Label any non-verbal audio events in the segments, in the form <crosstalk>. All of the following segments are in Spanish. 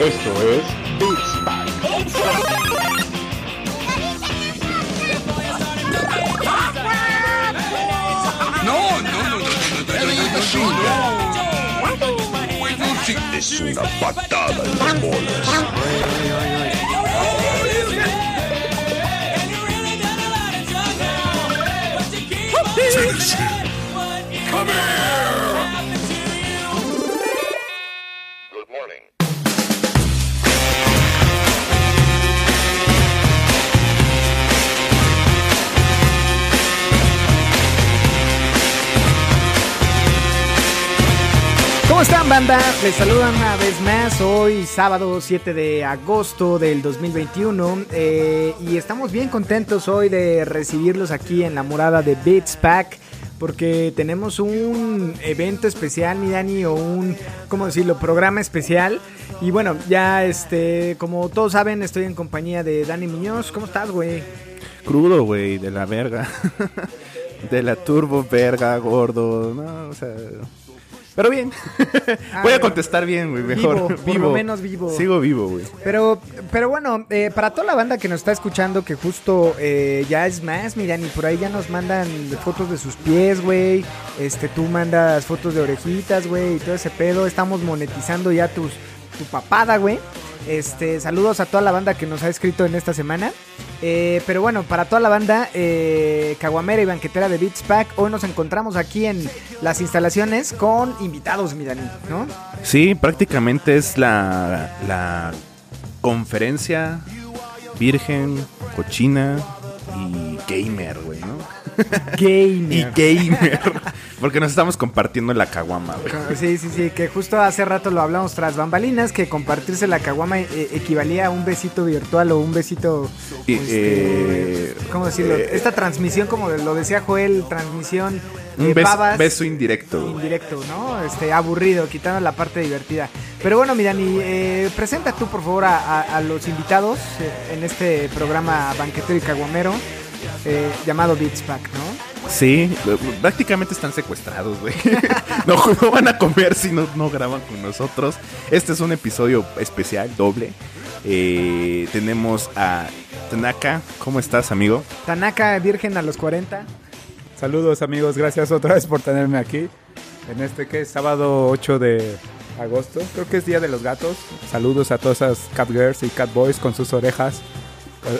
Esto es Big No, no, no, no, no, Es una patada en las bolas. ¿Cómo están, banda? Les saludan una vez más hoy, sábado 7 de agosto del 2021. eh, y estamos bien contentos hoy de recibirlos aquí en la morada de Beats Pack. Porque tenemos un evento especial, mi Dani, o un, ¿cómo decirlo?, programa especial. Y bueno, ya, este, como todos saben, estoy en compañía de Dani Muñoz. ¿Cómo estás, güey? Crudo, güey, de la verga. <laughs> de la turbo verga, gordo. No, o sea. Pero bien. Ah, <laughs> Voy a bueno. contestar bien, güey, mejor. Vivo, por lo menos vivo. Sigo vivo, güey. Pero, pero bueno, eh, para toda la banda que nos está escuchando, que justo eh, ya es más, miran, y por ahí ya nos mandan fotos de sus pies, güey. Este, tú mandas fotos de orejitas, güey, y todo ese pedo. Estamos monetizando ya tus, tu papada, güey. Este, saludos a toda la banda que nos ha escrito en esta semana. Eh, pero bueno, para toda la banda eh, caguamera y banquetera de Beats Pack, hoy nos encontramos aquí en las instalaciones con invitados, mi Dani, ¿no? Sí, prácticamente es la, la conferencia virgen, cochina y gamer, güey, ¿no? <laughs> Gamer. Y gamer. <laughs> Porque nos estamos compartiendo la caguama, güey. Sí, sí, sí, que justo hace rato lo hablamos tras bambalinas, que compartirse la caguama eh, equivalía a un besito virtual o un besito... Este, eh, ¿Cómo decirlo? eh, Esta transmisión, como lo decía Joel, transmisión Un babas beso indirecto. indirecto, ¿no? Este, aburrido, quitando la parte divertida. Pero bueno, Mirani, eh, presenta tú, por favor, a, a- a los invitados en este programa banquetero y caguamero eh, llamado Beats Pack, ¿no? Sí, prácticamente están secuestrados, güey. <laughs> No, no van a comer si no, no graban con nosotros. Este es un episodio especial, doble. Eh, tenemos a Tanaka. ¿Cómo estás, amigo? Tanaka, virgen a los 40. Saludos amigos, gracias otra vez por tenerme aquí. En este que es sábado 8 de agosto, creo que es Día de los Gatos. Saludos a todas esas cat girls y cat boys con sus orejas,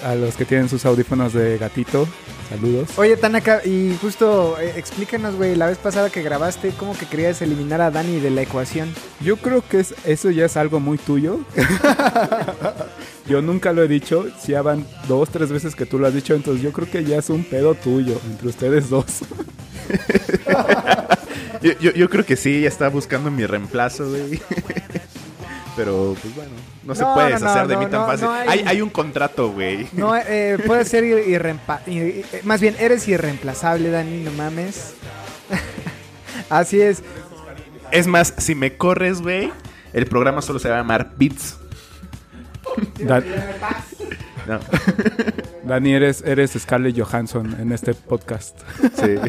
a a los que tienen sus audífonos de gatito. Saludos. Oye, Tanaka, y justo eh, explícanos, güey, la vez pasada que grabaste, ¿cómo que querías eliminar a Dani de la ecuación? Yo creo que es, eso ya es algo muy tuyo. <laughs> yo nunca lo he dicho, si ya van dos, tres veces que tú lo has dicho, entonces yo creo que ya es un pedo tuyo entre ustedes dos. <laughs> Yo, yo- yo creo que sí, ya está buscando mi reemplazo, güey. <laughs> Pero, pues bueno, no se puede no, deshacer no, de mí no, tan fácil. no hay- hay... hay un contrato, güey. No, eh, puede ser irreempa- ir- eh, Más bien, eres irreemplazable, Dani, no mames. <laughs> Así es. Es más, si me corres, güey, el programa solo se va a llamar Beats. <laughs> No, Dani, eres, eres Scarlett Johansson en este podcast. sí. <laughs>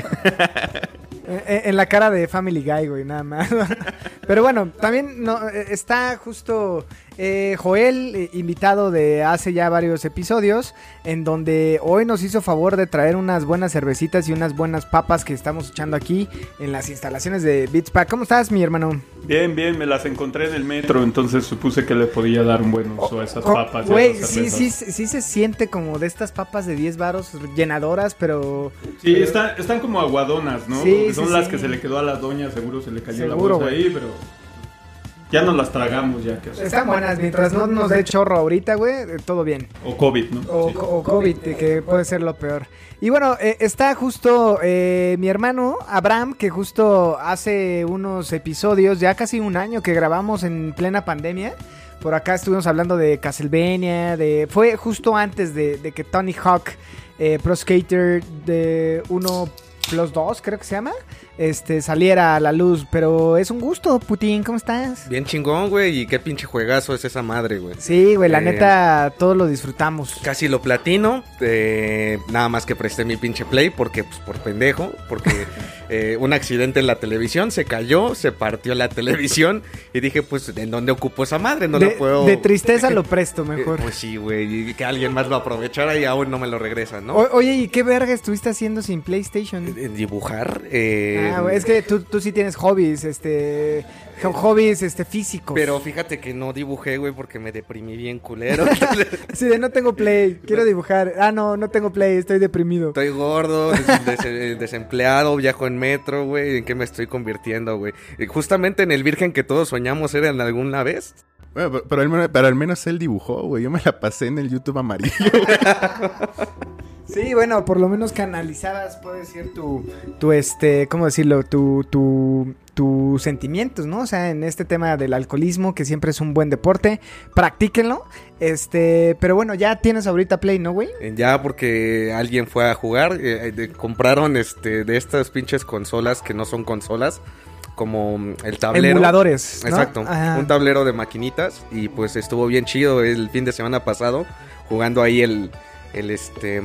Eh, eh, En la cara de Family Guy, güey, nada más. Pero bueno, también no, eh, está justo eh, Joel, eh, invitado de hace ya varios episodios, en donde hoy nos hizo favor de traer unas buenas cervecitas y unas buenas papas que estamos echando aquí en las instalaciones de Beats Pack. ¿Cómo estás, mi hermano? Bien, bien, me las encontré en el metro, entonces supuse que le podía dar un buen uso a esas Co- papas. y a Güey, sí, sí, sí se siente como de estas papas de 10 varos llenadoras, pero... Sí, está- están como aguadonas, ¿no? Sí, son sí, las sí. que se le quedó a la doña, seguro se le cayó Seguro, la bolsa ahí, pero ya nos las tragamos ya que Están buenas, mientras no nos dé chorro ahorita, güey, eh, todo bien. O COVID, ¿no? O, Sí. o COVID, que puede ser lo peor. Y bueno, eh, está justo eh, mi hermano Abraham, que justo hace unos episodios, ya casi un año que grabamos en plena pandemia. Por acá estuvimos hablando de Castlevania, de fue justo antes de, de que Tony Hawk, eh, Pro Skater de 1 plus 2, creo que se llama, este, saliera a la luz. Pero es un gusto, Putin, ¿cómo estás? Bien chingón, güey, y qué pinche juegazo es esa madre, güey. Sí, güey, la Eh, neta, todos lo disfrutamos. Casi lo platino, eh, nada más que presté mi pinche play porque, pues, por pendejo, porque <laughs> eh, un accidente en la televisión, se cayó, se partió la televisión y dije, pues, ¿en dónde ocupo esa madre? No de, lo puedo... de tristeza <laughs> lo presto Eh, mejor. Pues sí, güey, y que alguien más lo aprovechara y aún no me lo regresan, ¿no? O- oye, ¿y qué verga estuviste haciendo sin PlayStation? Dibujar, eh, Ah, güey, es que tú, tú sí tienes hobbies, este, hobbies, este, físicos. Pero fíjate que no dibujé, güey, porque me deprimí bien culero. <laughs> <laughs> Sí, de no tengo play, quiero dibujar. Ah, no, no tengo play, estoy deprimido. Estoy gordo, <laughs> des- des- desempleado, viajo en metro, güey. ¿En qué me estoy convirtiendo, güey? Justamente en el virgen que todos soñamos era en alguna vez. Bueno, pero, pero al menos, pero al menos él dibujó, güey. Yo me la pasé en el YouTube amarillo. <laughs> Sí, bueno, por lo menos canalizabas, puedo decir, tu, tu este, ¿cómo decirlo? Tu, tu, tus sentimientos, ¿no? O sea, en este tema del alcoholismo, que siempre es un buen deporte, practíquenlo. Este, pero bueno, ya tienes ahorita play, ¿no, güey? Eh, Ya porque alguien fue a jugar, eh, eh, compraron este de estas pinches consolas que no son consolas, como mm, el tablero. Emuladores. ¿no? Exacto, Ajá. un tablero de maquinitas y pues estuvo bien chido el fin de semana pasado jugando ahí el el este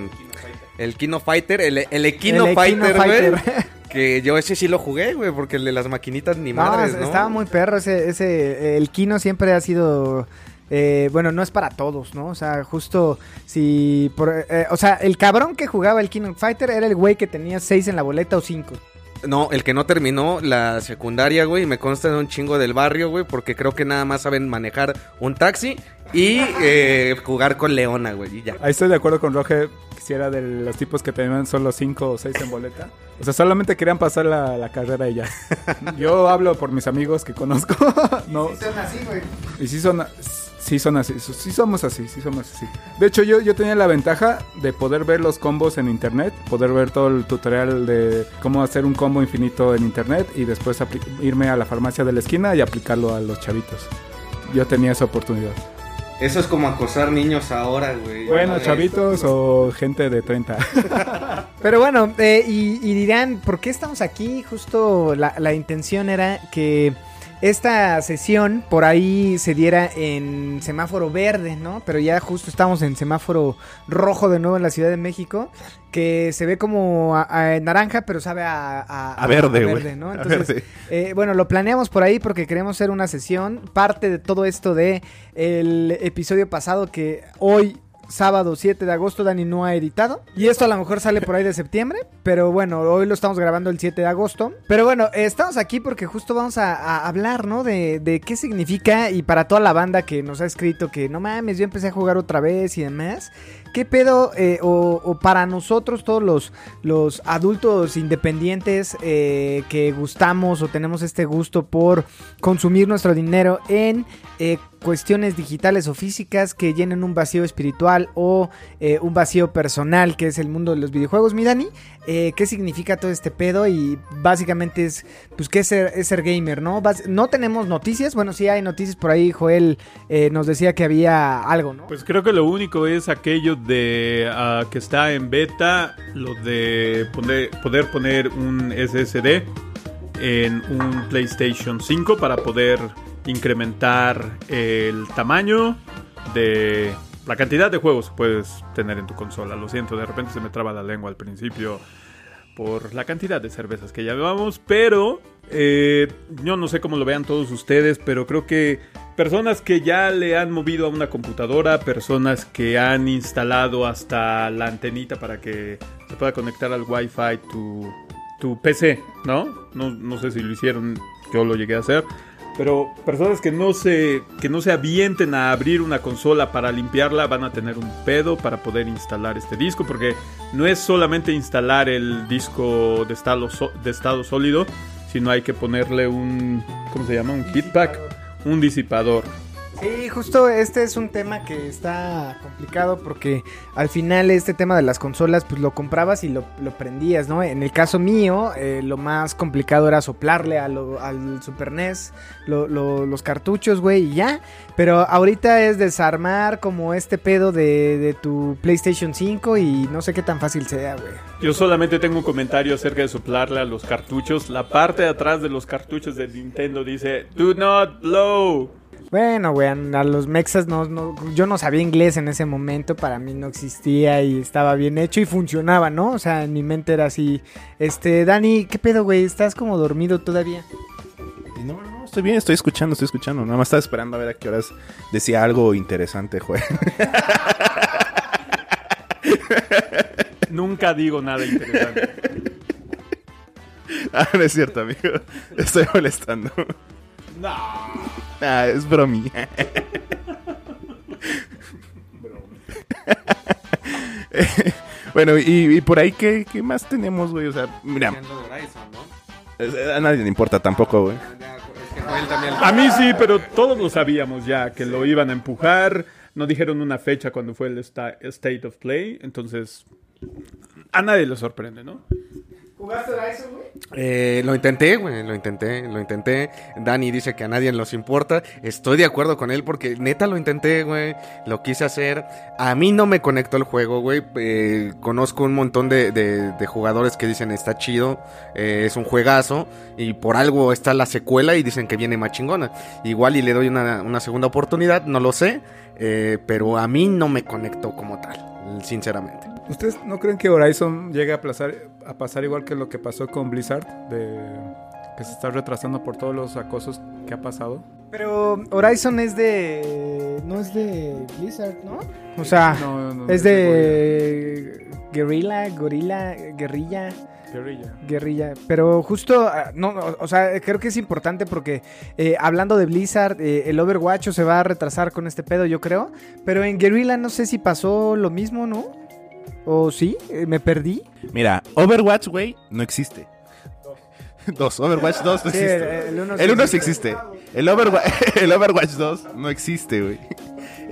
el Kino Fighter, el, el Equino El Fighter, güey. <laughs> Que yo ese sí lo jugué, güey, porque el de las maquinitas ni No, madres, ¿no? estaba muy perro ese, ese, el Kino siempre ha sido, eh, bueno, no es para todos, ¿no? O sea, justo si, por, eh, o sea, el cabrón que jugaba el Kino Fighter era el güey que tenía seis en la boleta o cinco. No, el que no terminó la secundaria, güey, me consta de un chingo del barrio, güey, porque creo que nada más saben manejar un taxi y eh, jugar con Leona, güey, y ya. Ahí estoy de acuerdo con Roger. Quisiera de los tipos que tenían solo 5 o 6 en boleta. O sea, solamente querían pasar la, la carrera y ya. <laughs> Yo hablo por mis amigos que conozco. <laughs> no, Son así, güey. y sí son, sí son así. Sí somos así, sí somos así. De hecho, yo, yo tenía la ventaja de poder ver los combos en internet. Poder ver todo el tutorial de cómo hacer un combo infinito en internet. Y después irme a la farmacia de la esquina y aplicarlo a los chavitos. Yo tenía esa oportunidad. Eso es como acosar niños ahora, güey. Bueno, chavitos o gente de 30. <laughs> Pero bueno, eh, y, y dirán, ¿por qué estamos aquí? Justo la, la intención era que esta sesión por ahí se diera en semáforo verde, ¿no? Pero ya justo estamos en semáforo rojo de nuevo en la Ciudad de México, que se ve como a- a naranja, pero sabe a, a- A verde, güey. ¿no? <laughs> Entonces, verde. eh, bueno, lo planeamos por ahí porque queremos hacer una sesión, parte de todo esto de el episodio pasado que hoy sábado 7 de agosto Dani no ha editado y esto a lo mejor sale por ahí de septiembre, pero bueno, hoy lo estamos grabando el 7 de agosto. Pero bueno, estamos aquí porque justo vamos a, a hablar, ¿no? De, de qué significa y para toda la banda que nos ha escrito que no mames, yo empecé a jugar otra vez y demás. ¿Qué pedo? eh, o, para nosotros, todos los, los adultos independientes eh, que gustamos o tenemos este gusto por consumir nuestro dinero en eh, cuestiones digitales o físicas que llenen un vacío espiritual o eh, un vacío personal que es el mundo de los videojuegos. Mi Dani, ¿qué significa todo este pedo? Y básicamente es, pues, ¿qué es ser, gamer, no? No tenemos noticias, bueno, sí hay noticias por ahí, Joel nos decía que había algo, ¿no? Pues creo que lo único es aquello de ah, que está en beta, lo de poder poner un SSD en un PlayStation 5 para poder incrementar el tamaño de la cantidad de juegos que puedes tener en tu consola. Lo siento, de repente se me traba la lengua al principio por la cantidad de cervezas que llevamos, pero eh, yo no sé cómo lo vean todos ustedes, pero creo que personas que ya le han movido a una computadora, personas que han instalado hasta la antenita para que se pueda conectar al Wi-Fi tu, tu PC, ¿no? ¿no? No sé si lo hicieron, yo lo llegué a hacer. Pero personas que no se que no se avienten a abrir una consola para limpiarla van a tener un pedo para poder instalar este disco porque no es solamente instalar el disco de estado de estado sólido, sino hay que ponerle un ¿cómo se llama? un heat pack, un disipador. Sí, justo este es un tema que está complicado porque al final este tema de las consolas pues lo comprabas y lo, lo prendías, ¿no? En el caso mío eh, lo más complicado era soplarle al Super NES lo- los cartuchos, güey, y ya. Pero ahorita es desarmar como este pedo de, de tu PlayStation 5 y no sé qué tan fácil sea, güey. Yo solamente tengo un comentario acerca de soplarle a los cartuchos. La parte de atrás de los cartuchos de Nintendo dice Do not blow. Bueno, güey, a los mexas no, no- yo no sabía inglés en ese momento, para mí no existía y estaba bien hecho y funcionaba, ¿no? O sea, en mi mente era así. Este, Dani, ¿qué pedo, güey? ¿Estás como dormido todavía? No, no, estoy bien, estoy escuchando, estoy escuchando. Nada más estaba esperando a ver a qué horas decía algo interesante, güey. <laughs> Nunca digo nada interesante. ah, no es cierto, amigo. Estoy molestando. No. Ah, es bromi. <laughs> <laughs> bueno, y, y por ahí, ¿qué, qué más tenemos, güey? O sea, mira, a nadie le importa tampoco, güey. También. A mí sí, pero todos lo sabíamos ya, que lo iban a empujar. No dijeron una fecha cuando fue el esta- State of Play. Entonces, a nadie le sorprende, ¿no? ¿Jugaste Horizon, güey? Eh, lo intenté, güey, lo intenté, lo intenté. Dani dice que a nadie nos importa. Estoy de acuerdo con él porque neta lo intenté, güey. Lo quise hacer. A mí no me conectó el juego, güey. Eh, conozco un montón de, de- de jugadores que dicen está chido, eh, es un juegazo. Y por algo está la secuela y dicen que viene más chingona. Igual y le doy una, una segunda oportunidad, no lo sé. eh, pero a mí no me conectó como tal, sinceramente. ¿Ustedes no creen que Horizon llegue a, pasar, a pasar igual que lo que pasó con Blizzard? De que se está retrasando por todos los acosos que ha pasado. Pero Horizon es de... no es de Blizzard, ¿no? O sea, No, no, es de... Guerrilla, Gorilla, Guerrilla... Guerrilla. Guerrilla, pero justo, ah, no, o, o sea, creo que es importante porque eh, hablando de Blizzard, eh, el Overwatch se va a retrasar con este pedo, yo creo, pero en Guerrilla no sé si pasó lo mismo, ¿no? ¿O sí? Eh, ¿Me perdí? Mira, Overwatch, güey, no existe. <laughs> Dos, Overwatch 2 no Sí, existe. el- el uno sí El 1 sí existe. El, Overwa- <laughs> el Overwatch 2 no existe, güey. <laughs>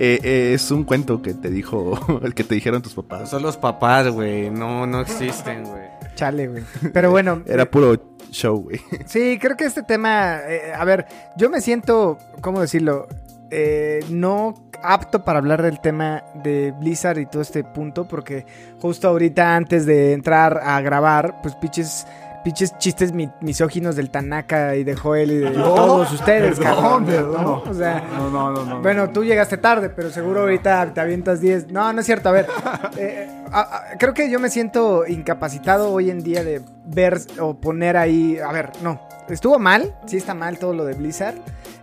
Eh, eh, es un cuento que te dijo, el que te dijeron tus papás. Son los papás, güey, no, no existen, güey. Chale, güey. Pero bueno, Era puro show, güey. Sí, creo que este tema, eh, a ver, yo me siento, ¿cómo decirlo? Eh, no apto para hablar del tema de Blizzard y todo este punto, porque justo ahorita antes de entrar a grabar, pues pinches, pinches chistes mi- misóginos del Tanaka y de Joel y de todos ustedes, cabrón, ¿no? O sea, No, no, no, no. bueno, tú llegaste tarde, pero seguro ahorita te avientas 10. No, no es cierto. A ver, <laughs> eh, a- a- creo que yo me siento incapacitado hoy en día de ver o poner ahí. A ver, no. Estuvo mal, sí está mal todo lo de Blizzard,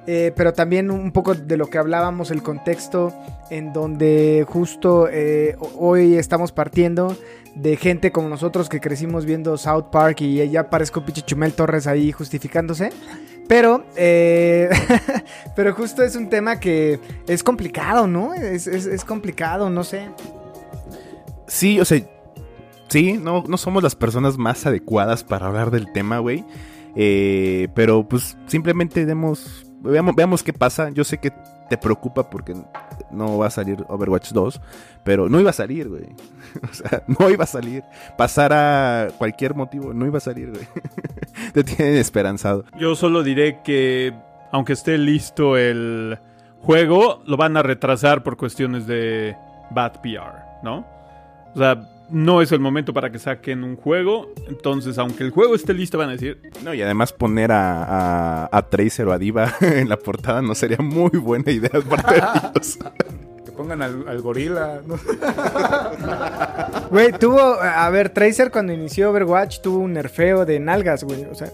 eh, pero también un poco de lo que hablábamos, el contexto en donde justo eh, ho- hoy estamos partiendo de gente como nosotros que crecimos viendo South Park y ya parezco pinche Chumel Torres ahí justificándose. Pero, eh, <laughs> pero justo es un tema que es complicado, ¿no? Es, es- es complicado, no sé. Sí, o sea, sí, no, no somos las personas más adecuadas para hablar del tema, güey. Eh, pero pues simplemente demos, veamos, qué pasa. Yo sé que te preocupa porque no va a salir Overwatch 2, pero no iba a salir, güey. <laughs> O sea, no iba a salir. Pasara cualquier motivo, no iba a salir, güey. <laughs> te tienen esperanzado. Yo solo diré que, aunque esté listo el juego, lo van a retrasar por cuestiones de bad PR, ¿no? O sea, no es el momento para que saquen un juego. Entonces, aunque el juego esté listo, van a decir, No, y además poner a, a, a Tracer o a Diva <laughs> en la portada no sería muy buena idea <laughs> para ellos. Que pongan al, al gorila. ¿no? <laughs> Güey, tuvo, a ver, Tracer cuando inició Overwatch tuvo un nerfeo de nalgas, güey. O sea,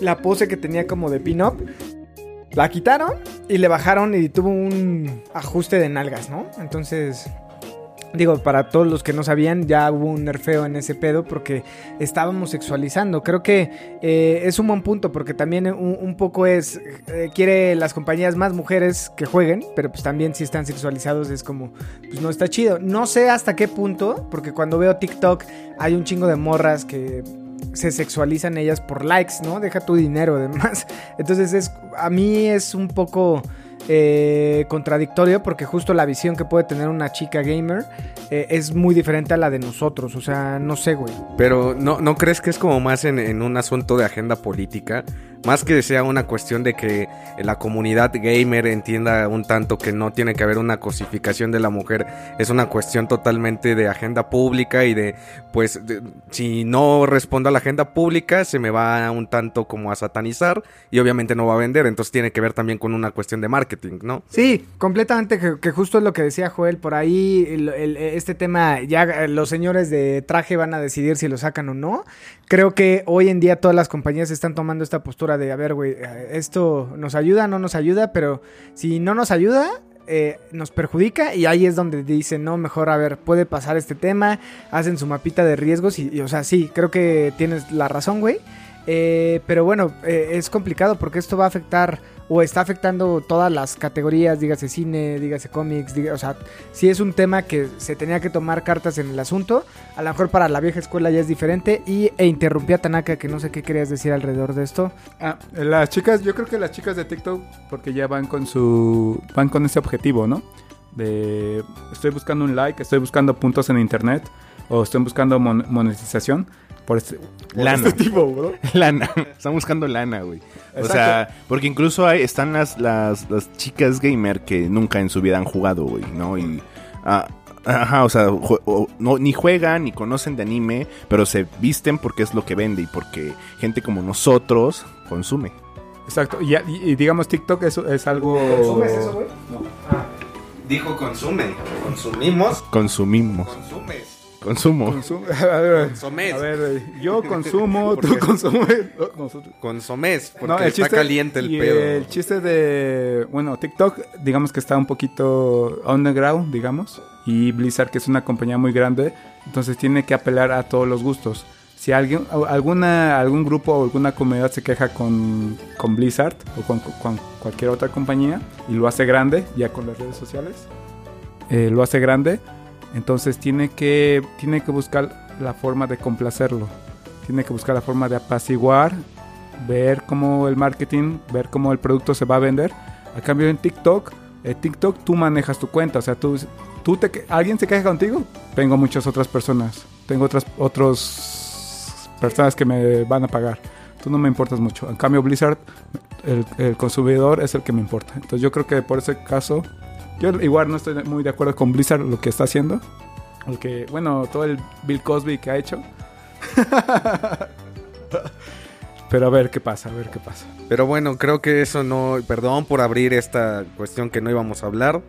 la pose que tenía como de pin-up, la quitaron y le bajaron y tuvo un ajuste de nalgas, ¿no? Entonces, digo, para todos los que no sabían, ya hubo un nerfeo en ese pedo porque estábamos sexualizando. Creo que eh, es un buen punto porque también un, poco es, eh, quiere las compañías más mujeres que jueguen, pero pues también si están sexualizados es como, pues no está chido. No sé hasta qué punto, porque cuando veo TikTok hay un chingo de morras que se sexualizan ellas por likes, ¿no? Deja tu dinero además. <laughs> Entonces es, a mí es un poco eh, contradictorio porque justo la visión que puede tener una chica gamer eh, es muy diferente a la de nosotros. O sea, no sé, güey. Pero ¿no, ¿no crees que es como más en, un asunto de agenda política? Más que sea una cuestión de que la comunidad gamer entienda un tanto que no tiene que haber una cosificación de la mujer. Es una cuestión totalmente de agenda pública y de, pues, si no respondo a la agenda pública, se me va un tanto como a satanizar y obviamente no va a vender. Entonces tiene que ver también con una cuestión de marketing, Sí, completamente, que, justo es lo que decía Joel, por ahí este tema, ya los señores de traje van a decidir si lo sacan o no. Creo que hoy en día todas las compañías están tomando esta postura de, a ver, güey, esto nos ayuda, no nos ayuda, pero si no nos ayuda, eh, nos perjudica y ahí es donde dicen, no, mejor, a ver, puede pasar este tema, hacen su mapita de riesgos y, y, o sea, sí, creo que tienes la razón, güey. Eh, pero bueno, eh, es complicado porque esto va a afectar o está afectando todas las categorías, dígase cine, dígase cómics, o sea, si es un tema que se tenía que tomar cartas en el asunto, a lo mejor para la vieja escuela ya es diferente y e interrumpí a Tanaka que no sé qué querías decir alrededor de esto. Ah, las chicas, yo creo que las chicas de TikTok, porque ya van con su, van con ese objetivo, ¿no? De, estoy buscando un like, estoy buscando puntos en internet, o estoy buscando mon- monetización. Por este, por Lana. este tipo, bro. <laughs> Lana. Están buscando lana, güey. O Exacto. sea, porque incluso hay, están las, las, las chicas gamer que nunca en su vida han jugado, güey, ¿no? Y. ah, ajá, o sea, jue- o- no, ni juegan ni conocen de anime, pero se visten porque es lo que vende y porque gente como nosotros consume. Exacto. Y, y- y digamos, TikTok es, es algo... güey? Dijo consume. Consumimos. Consumimos. Consumes. Consumo. Consum- <laughs> a ver, Consumes. a ver, yo consumo, ¿Por <laughs> tú consumes. no, Nosotros. Consumes. Porque No, el está chiste- caliente el y pedo. El chiste de, bueno, TikTok, digamos que está un poquito underground, digamos, y Blizzard, que es una compañía muy grande, entonces tiene que apelar a todos los gustos. Si alguien, alguna, algún grupo o alguna comunidad se queja con, con Blizzard o con, con cualquier otra compañía y lo hace grande, ya con las redes sociales, eh, lo hace grande, entonces tiene que, tiene que buscar la forma de complacerlo. Tiene que buscar la forma de apaciguar ver cómo el marketing, ver cómo el producto se va a vender. A cambio en TikTok, en TikTok tú manejas tu cuenta, o sea, tú, tú te, alguien se queja contigo, tengo muchas otras personas, tengo otras otros personas que me van a pagar. Tú no me importas mucho. En cambio Blizzard, el, el consumidor es el que me importa. Entonces yo creo que por ese caso, yo igual no estoy muy de acuerdo con Blizzard lo que está haciendo. El que, bueno, todo el Bill Cosby que ha hecho. <laughs> Pero a ver qué pasa, a ver qué pasa. Pero bueno, creo que eso no. Perdón por abrir esta cuestión que no íbamos a hablar.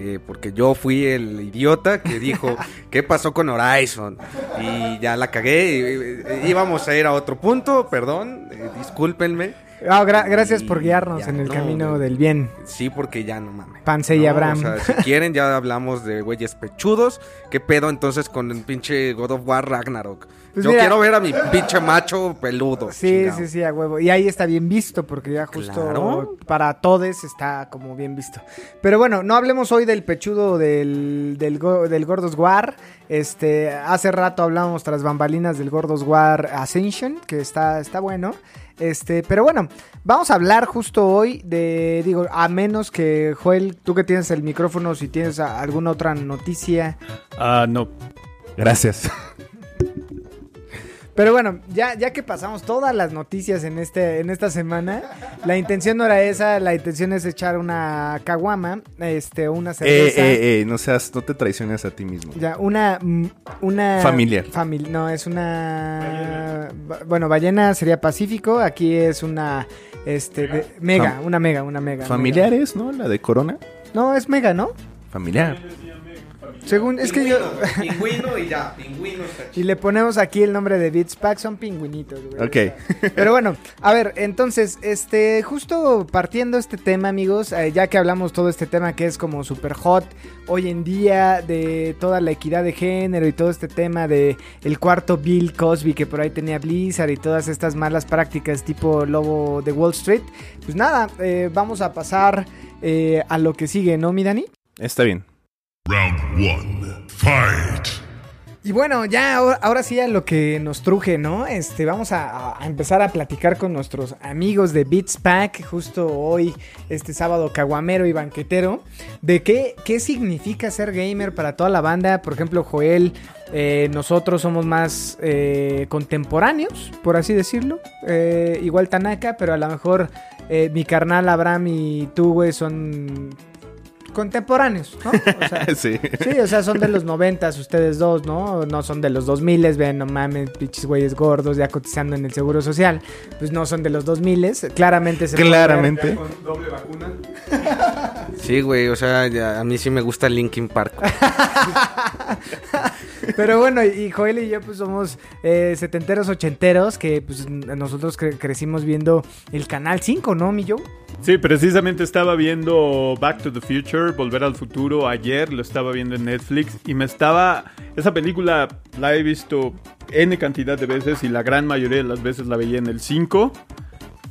eh, porque yo fui el idiota que dijo, <laughs> ¿qué pasó con Horizon? Y ya la cagué. y- y- íbamos a ir a otro punto, perdón, eh, discúlpenme. Ah, gra- gracias por guiarnos ya, en el no, camino del bien. Sí, porque ya no mames. Panse y No, Abraham. O sea, si quieren, ya hablamos de güeyes pechudos. ¿Qué pedo entonces con el pinche God of War Ragnarok? Pues Yo mira- quiero ver a mi pinche macho peludo. Sí, chingado. sí, sí, a huevo. Y ahí está bien visto, porque ya justo Claro. para todos está como bien visto. Pero bueno, no hablemos hoy del pechudo del, del, del Gordos War. Este, hace rato hablábamos tras bambalinas del Gordos War Ascension, que está, está bueno. Este, pero bueno, vamos a hablar justo hoy de, digo, a menos que Joel, tú que tienes el micrófono, si tienes alguna otra noticia. Ah, no. Gracias. Pero bueno, ya, ya que pasamos todas las noticias en este, en esta semana, la intención no era esa, la intención es echar una caguama, este, una Eh, cerveza. eh, eh, no seas, no te traiciones a ti mismo. Ya, una, mm, una... Familiar. famil- no, es una... Bueno, ballena sería Pacífico, aquí es una... Este, de- mega, Fam- una mega, una mega. Familiares, ¿no? La de Corona. mega. No, es mega, ¿no? Familiar. Según, es que yo... Pingüino y ya, pingüino está Y le ponemos aquí el nombre de Beats Pack, son pingüinitos, güey. Ok. Pero bueno, a ver, entonces, este, justo partiendo este tema, amigos, eh, ya que hablamos todo este tema que es como super hot hoy en día, de toda la equidad de género y todo este tema de el cuarto Bill Cosby que por ahí tenía Blizzard y todas estas malas prácticas tipo lobo de Wall Street, pues nada, eh, vamos a pasar eh, a lo que sigue, ¿no, mi Dani? Está bien. Round one. Fight. Y bueno, ya ahora, sí a lo que nos truje, ¿no? Este, vamos a, empezar a platicar con nuestros amigos de Beats Pack, justo hoy, este sábado caguamero y banquetero, de qué, qué significa ser gamer para toda la banda. Por ejemplo, Joel, eh, nosotros somos más eh, contemporáneos, por así decirlo. Eh, igual Tanaka, pero a lo mejor mi carnal Abraham y tú, güey, son contemporáneos, ¿no? O sea, <laughs> sí. Sí, o sea, son de los noventas ustedes dos, ¿no? No son de los dos miles, ven, no mames, pinches güeyes gordos ya cotizando en el Seguro Social. Pues no son de los dos miles, claramente se puede Claramente. Con doble vacuna. Sí, güey, o sea, ya- a mí sí me gusta Linkin Park. <laughs> Pero bueno, y Joel y yo pues somos eh, setenteros, ochenteros, que pues nosotros cre- crecimos viendo el Canal 5, ¿no, mi? Sí, precisamente estaba viendo Back to the Future, Volver al Futuro, ayer lo estaba viendo en Netflix y me estaba... Esa película la he visto N cantidad de veces y la gran mayoría de las veces la veía en el 5.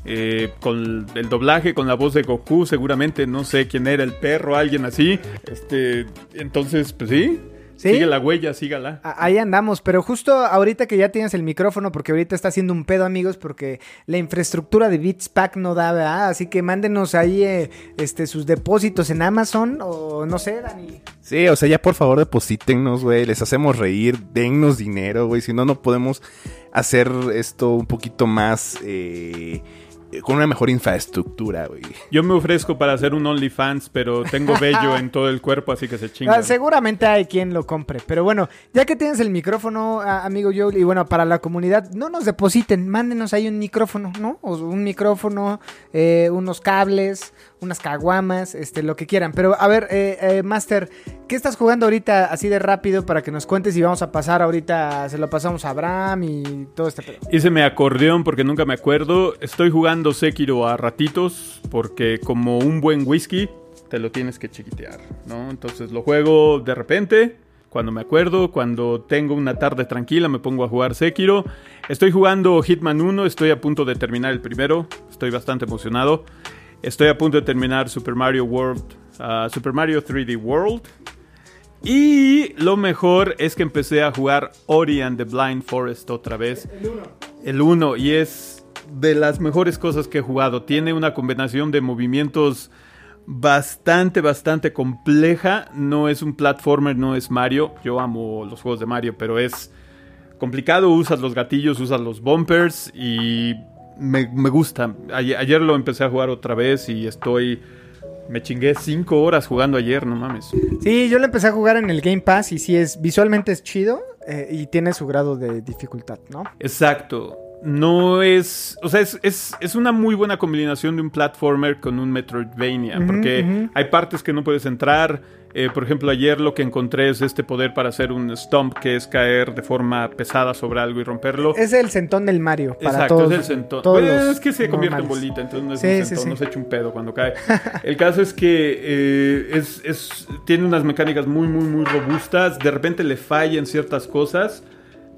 eh, con el doblaje, con la voz de Goku, seguramente, no sé quién era el perro, alguien así. Este, entonces, pues sí. ¿Sí? Sigue la huella, sígala. A- Ahí andamos, pero justo ahorita que ya tienes el micrófono, porque ahorita está haciendo un pedo, amigos, porque la infraestructura de Beats Pack no da, ¿verdad? Así que mándenos ahí eh, este, sus depósitos en Amazon o no sé, Dani. Sí, o sea, ya por favor deposítennos, güey. Les hacemos reír, dennos dinero, güey. Si no, no podemos hacer esto un poquito más. eh, con una mejor infraestructura, güey. Yo me ofrezco para hacer un OnlyFans, pero tengo vello en todo el cuerpo, así que se chinga. Ah, seguramente hay quien lo compre, pero bueno, ya que tienes el micrófono, amigo Joel, y bueno, para la comunidad, no nos depositen, mándenos ahí un micrófono, ¿no? O un micrófono, eh, unos cables, unas caguamas, este, lo que quieran. Pero a ver, eh, eh, Master, ¿qué estás jugando ahorita así de rápido para que nos cuentes y vamos a pasar ahorita, se lo pasamos a Abraham y todo este pedo? Hice mi acordeón porque nunca me acuerdo. Estoy jugando Sekiro a ratitos porque como un buen whisky te lo tienes que chiquitear, ¿no? Entonces lo juego de repente, cuando me acuerdo, cuando tengo una tarde tranquila me pongo a jugar Sekiro. Estoy jugando Hitman 1, estoy a punto de terminar el primero, estoy bastante emocionado. Estoy a punto de terminar Super Mario World, ah, Super Mario 3D World. Y lo mejor es que empecé a jugar Ori and the Blind Forest otra vez. El 1 y es de las mejores cosas que he jugado. Tiene una combinación de movimientos bastante, bastante compleja. No es un platformer, no es Mario. Yo amo los juegos de Mario, pero es complicado. Usas los gatillos, usas los bumpers y me, me gusta. Ayer, ayer lo empecé a jugar otra vez y estoy... Me chingué 5 horas jugando ayer, no mames. Sí, yo lo empecé a jugar en el Game Pass y sí es, visualmente es chido eh, y tiene su grado de dificultad, ¿no? Exacto. No es. O sea, es, es, es una muy buena combinación de un platformer con un Metroidvania. Porque hay partes que no puedes entrar. Eh, por ejemplo, ayer lo que encontré es este poder para hacer un stomp, que es caer de forma pesada sobre algo y romperlo. Es el centón del Mario para Exacto, todos. es el sentón. todos los es que se convierte en bolita, entonces no es Sí, un sí, sentón, sí. no se echa un pedo cuando cae. El caso es que eh, es, es- tiene unas mecánicas muy, muy, muy robustas. De repente le fallan ciertas cosas,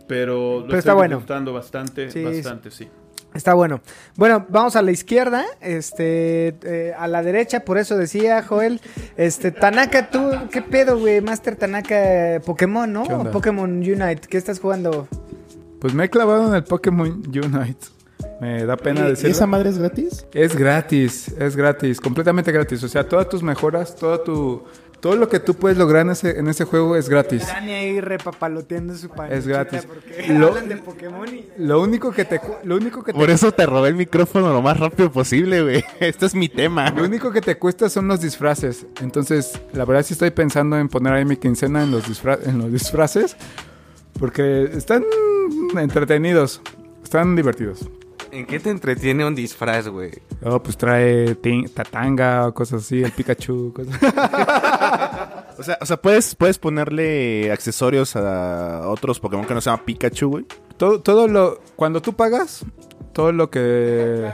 pero lo Pero está bueno. bastante, Sí, bastante, sí. Está bueno. Bueno, vamos a la izquierda, este, eh, a la derecha, por eso decía Joel, este, Tanaka, tú, ¿qué pedo, güey? Master Tanaka, Pokémon, ¿no? Pokémon Unite, ¿qué estás jugando? Pues me he clavado en el Pokémon Unite. Me da pena ¿Y decirlo. esa madre es gratis? Es gratis, es gratis, completamente gratis. O sea, todas tus mejoras, todo tu, todo lo que tú puedes lograr en ese, en ese juego es gratis. Dani ahí repapaloteando su pan. Es gratis. <laughs> Lo- hablan de Pokémon y... Lo único que te, lo único que te, Por eso te robé el micrófono lo más rápido posible, güey. <laughs> Este es mi tema. lo único que te cuesta son los disfraces. Entonces, la verdad sí estoy pensando en poner ahí mi quincena en los, disfra- en los disfraces. Porque están entretenidos, están divertidos. ¿En qué te entretiene un disfraz, güey? Oh, pues trae tatanga o cosas así, el Pikachu, <laughs> cosas. O sea, o sea puedes, puedes ponerle accesorios a otros Pokémon que no se llama Pikachu, güey. todo, todo lo. Cuando tú pagas, todo lo que.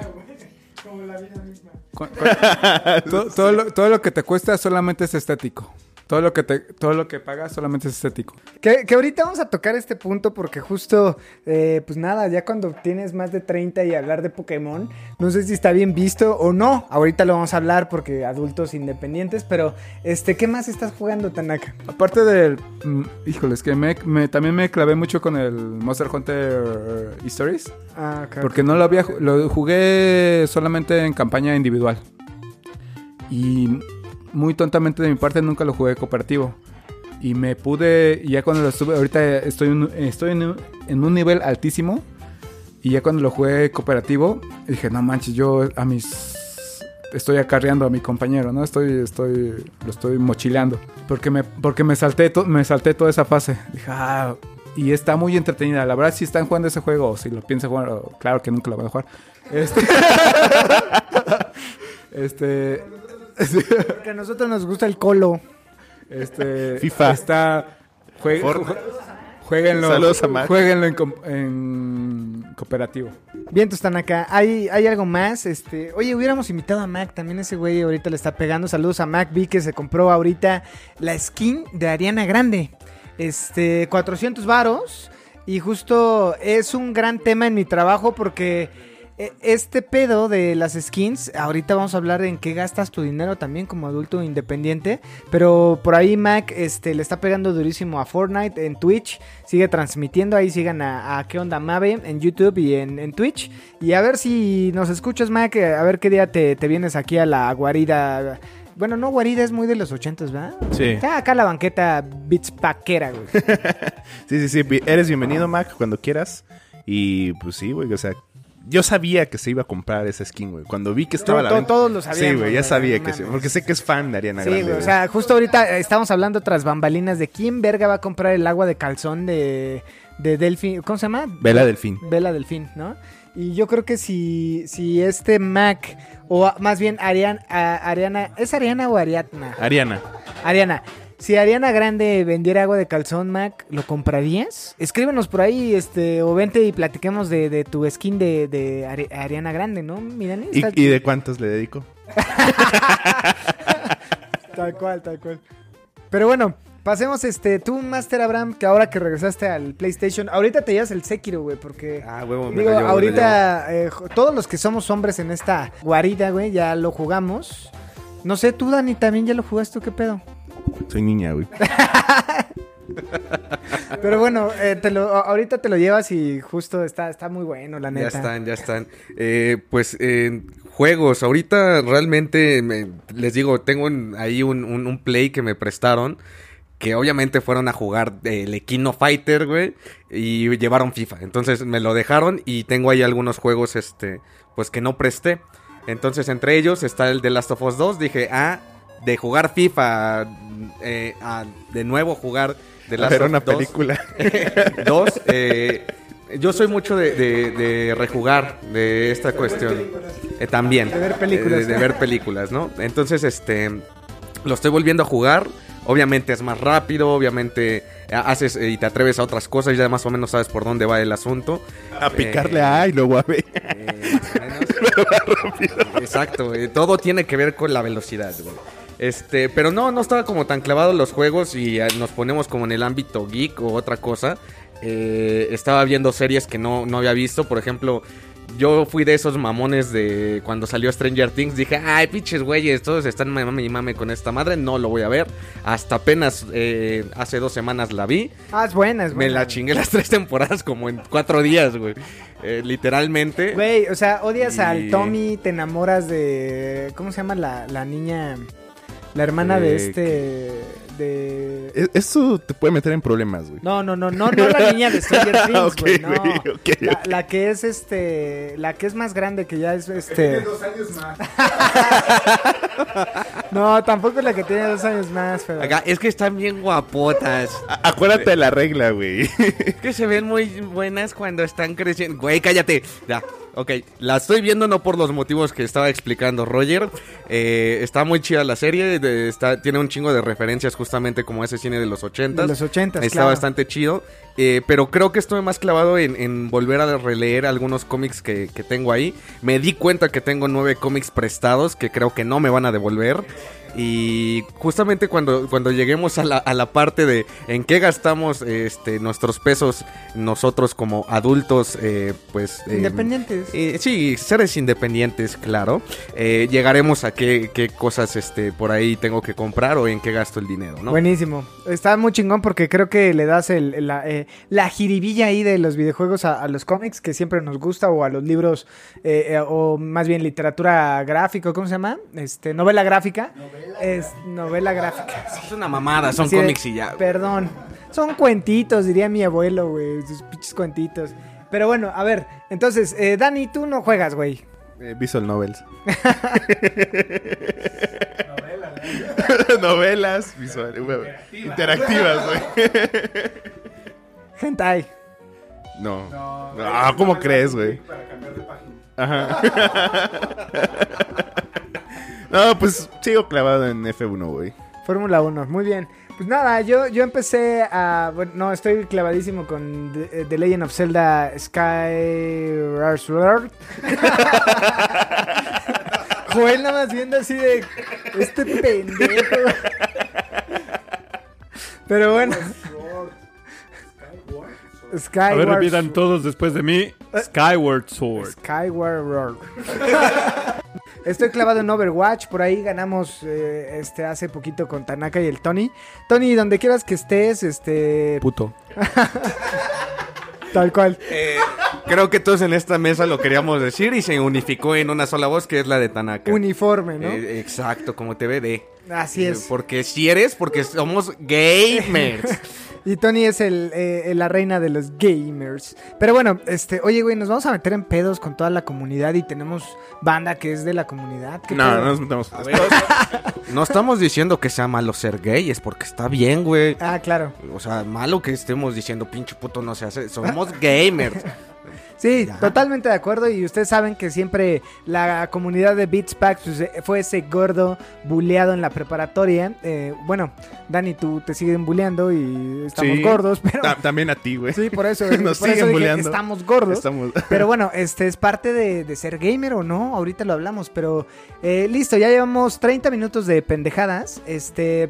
Cu- cu- <laughs> todo, todo lo, todo lo que te cuesta solamente es estético. Todo lo que te, todo lo que pagas solamente es estético. Que, que ahorita vamos a tocar este punto porque justo, eh, pues nada, ya cuando tienes más de 30 y hablar de Pokémon, no sé si está bien visto o no. Ahorita lo vamos a hablar porque adultos independientes, pero este, ¿qué más estás jugando, Tanaka? Aparte del. mm, híjole, es que me, me- también me clavé mucho con el Monster Hunter Stories. Ah, ok, Porque no lo había. Lo jugué solamente en campaña individual. Y muy tontamente de mi parte nunca lo jugué cooperativo. Y me pude. Ya cuando lo estuve. Ahorita estoy, en- estoy en, un- en un nivel altísimo. Y ya cuando lo jugué cooperativo. Dije, no manches, yo a mis. Estoy acarreando a mi compañero, ¿no? Estoy, estoy, lo estoy mochileando. Porque me, porque me salté, to- me salté toda esa fase. Dije, ah, y está muy entretenida. La verdad, si están jugando ese juego, o si lo piensan jugar, claro que nunca lo van a jugar. Este. <laughs> este. Porque a nosotros nos gusta el colo. Este. FIFA. Está. jueguenlo. Saludos a Mac. Jueguenlo en, cooperativo. Bien, están acá. ¿Hay, hay algo más? Este, oye, hubiéramos invitado a Mac. También ese güey ahorita le está pegando. Saludos a Mac. Vi que se compró ahorita la skin de Ariana Grande. Este, 400 varos. Y justo es un gran tema en mi trabajo porque este pedo de las skins, ahorita vamos a hablar en qué gastas tu dinero también como adulto independiente, pero por ahí Mac este, le está pegando durísimo a Fortnite en Twitch, sigue transmitiendo, ahí sigan a, a qué onda Mave en YouTube y en, en Twitch, y a ver si nos escuchas Mac, eh, a ver qué día te, te vienes aquí a la guarida. Bueno, no, guarida es muy de los ochentas, ¿verdad? Sí. Está acá la banqueta Beats Paquera, güey. <laughs> Sí, sí, sí. Eres bienvenido, Mac, cuando quieras. Y pues sí, güey. O sea, yo sabía que se iba a comprar esa skin, güey. Cuando vi que estaba la venta- todos lo sabíamos, Sí, güey, ya sabía que sí. Porque sé que es fan de Ariana Sí, Grande. güey, o sea, justo ahorita eh, estamos hablando tras bambalinas de quién verga va a comprar el agua de calzón de, de Delfín, ¿cómo se llama? Vela Delfín. Vela Delfín, ¿no? Y yo creo que si, si este Mac, o más bien Ariana, Ariana, ¿es Ariana o Ariadna? Ariana. Ariana, si Ariana Grande vendiera agua de calzón, Mac, ¿lo comprarías? Escríbenos por ahí, este, o vente y platiquemos de, de tu skin de, de Ari- Ariana Grande, ¿no? Miren, ¿Y, y de cuántos le dedico? <laughs> Tal cual, tal cual. Pero bueno, pasemos este, tú, Master Abraham, que ahora que regresaste al PlayStation, ahorita te llevas el Sekiro, güey, porque... Ah, huevo, me Digo, lo llevo, me lo llevo. ahorita eh, todos los que somos hombres en esta guarida, güey, ya lo jugamos. No sé, tú, Dani, también ya lo jugaste, ¿o ¿qué pedo? Soy niña, güey. <laughs> Pero bueno, eh, te lo, a- ahorita te lo llevas y justo está, está muy bueno, la Ya neta. están, ya están. Eh, pues eh, juegos, ahorita realmente me- les digo, tengo un- ahí un, un- un play que me prestaron. Que obviamente fueron a jugar el Equino Fighter, güey. Y llevaron FIFA. Entonces me lo dejaron y tengo ahí algunos juegos, este, pues que no presté. Entonces entre ellos está el de Last of Us 2. Dije, ah, de jugar FIFA eh, a de nuevo jugar de A Last ver of una 2. película. <laughs> Dos, eh, yo soy mucho de, de- de rejugar de esta cuestión. Eh, también. De ver películas. Eh, De, de ver películas, ¿no? Entonces, este, lo estoy volviendo a jugar. Obviamente es más rápido, obviamente haces eh, y te atreves a otras cosas, ya más o menos sabes por dónde va el asunto. A picarle Eh, a A y luego a B. eh, más o menos. <laughs> Exacto, eh, todo tiene que ver con la velocidad, güey. Este, pero no, no estaba como tan clavado en los juegos y eh, nos ponemos como en el ámbito geek o otra cosa. Eh, estaba viendo series que no, no había visto, por ejemplo, yo fui de esos mamones de cuando salió Stranger Things. Dije, ay, pinches güeyes, todos están mame y mame con esta madre. No lo voy a ver. Hasta apenas eh, hace dos semanas la vi. Ah, es buena, es Me buena. la chingué las <laughs> tres temporadas como en cuatro días, güey. Eh, literalmente. Güey, o sea, odias Y- al Tommy, te enamoras de... ¿Cómo se llama la, la niña? La hermana de Eh, este... De... E- Eso te puede meter en problemas, güey. No, no, no, no, no la niña de Stranger <laughs> Things, Ok, güey, no. güey, ok, la, la que es este, la que es más grande que ya es este. dos años más. <laughs> No, tampoco la que tiene dos años más, pero. Acá, es que están bien guapotas. A- Acuérdate de la regla, güey. Es que se ven muy buenas cuando están creciendo. Güey, cállate. Ya, ok. La estoy viendo no por los motivos que estaba explicando Roger. Eh, está muy chida la serie. de- está, tiene un chingo de referencias justamente como ese cine de los 80. De los 80s, Está claro. bastante chido. Eh, pero creo que estoy más clavado en, en volver a releer algunos cómics que, que tengo ahí. Me di cuenta que tengo nueve cómics prestados que creo que no me van a devolver. Bye. Y justamente cuando, cuando lleguemos a la, a la parte de en qué gastamos este, nuestros pesos nosotros como adultos, eh, pues... eh, Independientes. eh, sí, seres independientes, claro. Eh, llegaremos a qué, qué cosas este, por ahí tengo que comprar o en qué gasto el dinero, ¿no? Buenísimo. Está muy chingón porque creo que le das el- la, eh, la jiribilla ahí de los videojuegos a, a los cómics que siempre nos gusta o a los libros eh, eh, o más bien literatura gráfica, ¿cómo se llama? Este, novela gráfica. Es novela gráfica. Es una mamada, son de- cómics y ya. Perdón. Son cuentitos, diría mi abuelo, güey. Sus pinches cuentitos. Pero bueno, a ver. Entonces, eh, Dani, tú no juegas, güey. Eh, visual novels. <laughs> Novelas. visual, güey. Interactivas, güey. Hentai. No. Ah, ¿cómo crees, güey? Ajá. No, pues sigo clavado en F1, güey. Fórmula 1, muy bien. Pues nada, yo, yo empecé a... Bueno, no, estoy clavadísimo con The, The Legend of Zelda Sky... Sword. <laughs> Joel nada más viendo así de... Este pendejo. Pero bueno. Skyward A ver, repitan Sword. todos después de mí. Skyward Sword. Skyward Road. <laughs> Estoy clavado en Overwatch, por ahí ganamos eh, este hace poquito con Tanaka y el Tony. Tony, donde quieras que estés, este Puto. <laughs> tal cual. Eh, creo que todos en esta mesa lo queríamos decir y se unificó en una sola voz que es la de Tanaka. Uniforme, ¿no? Eh, exacto, como TVD. Así es. Porque si eres, porque somos gamers. <laughs> Y Tony es el, eh, la reina de los gamers. Pero bueno, este, oye, güey, nos vamos a meter en pedos con toda la comunidad y tenemos banda que es de la comunidad. ¿Qué No, pedo? no nos metamos. no estamos diciendo que sea malo ser gay, es porque está bien, güey. Ah, claro. O sea, malo que estemos diciendo pinche puto no se hace. Somos gamers. Sí, Ya. totalmente de acuerdo. Y ustedes saben que siempre la comunidad de Beats Packs pues, eh, fue ese gordo buleado en la preparatoria. Eh, bueno, Dani, tú te siguen buleando y estamos Sí. gordos, pero. Ta- También a ti, güey. Sí, por eso. <laughs> Nos por eso siguen dije, buleando. estamos gordos. Estamos... <laughs> Pero bueno, este es parte de, de ser gamer o no, ahorita lo hablamos, pero eh, listo, ya llevamos 30 minutos de pendejadas. Este,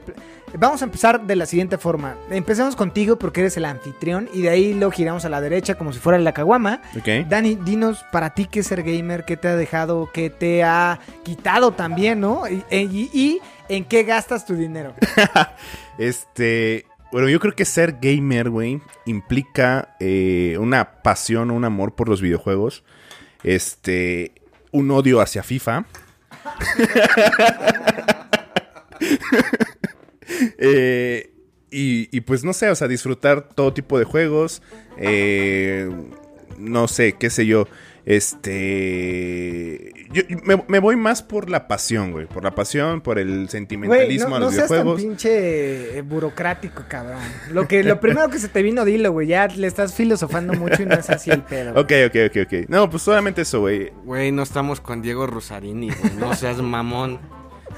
vamos a empezar de la siguiente forma. Empecemos contigo porque eres el anfitrión y de ahí lo giramos a la derecha como si fuera la caguama. Ok. Dani, dinos para ti qué es ser gamer, qué te ha dejado, qué te ha quitado también, ¿no? Y, y- y en qué gastas tu dinero. <laughs> Este. Bueno, yo creo que ser gamer, güey, implica eh, una pasión o un amor por los videojuegos. Este. Un odio hacia FIFA. <laughs> <laughs> Eh, y, y pues no sé, o sea, disfrutar todo tipo de juegos. eh, no sé, qué sé yo. Este. Yo, me, me voy más por la pasión, güey. Por la pasión, por el Güey, sentimentalismo no, a no los seas tan videojuegos. pinche eh, burocrático, cabrón. Lo que lo primero que se te vino, dilo, güey. Ya le estás filosofando mucho y no es así el pedo. güey. Ok, ok, ok, ok. No, pues solamente eso, güey. Güey, no estamos con Diego Rosarini, güey. No seas mamón.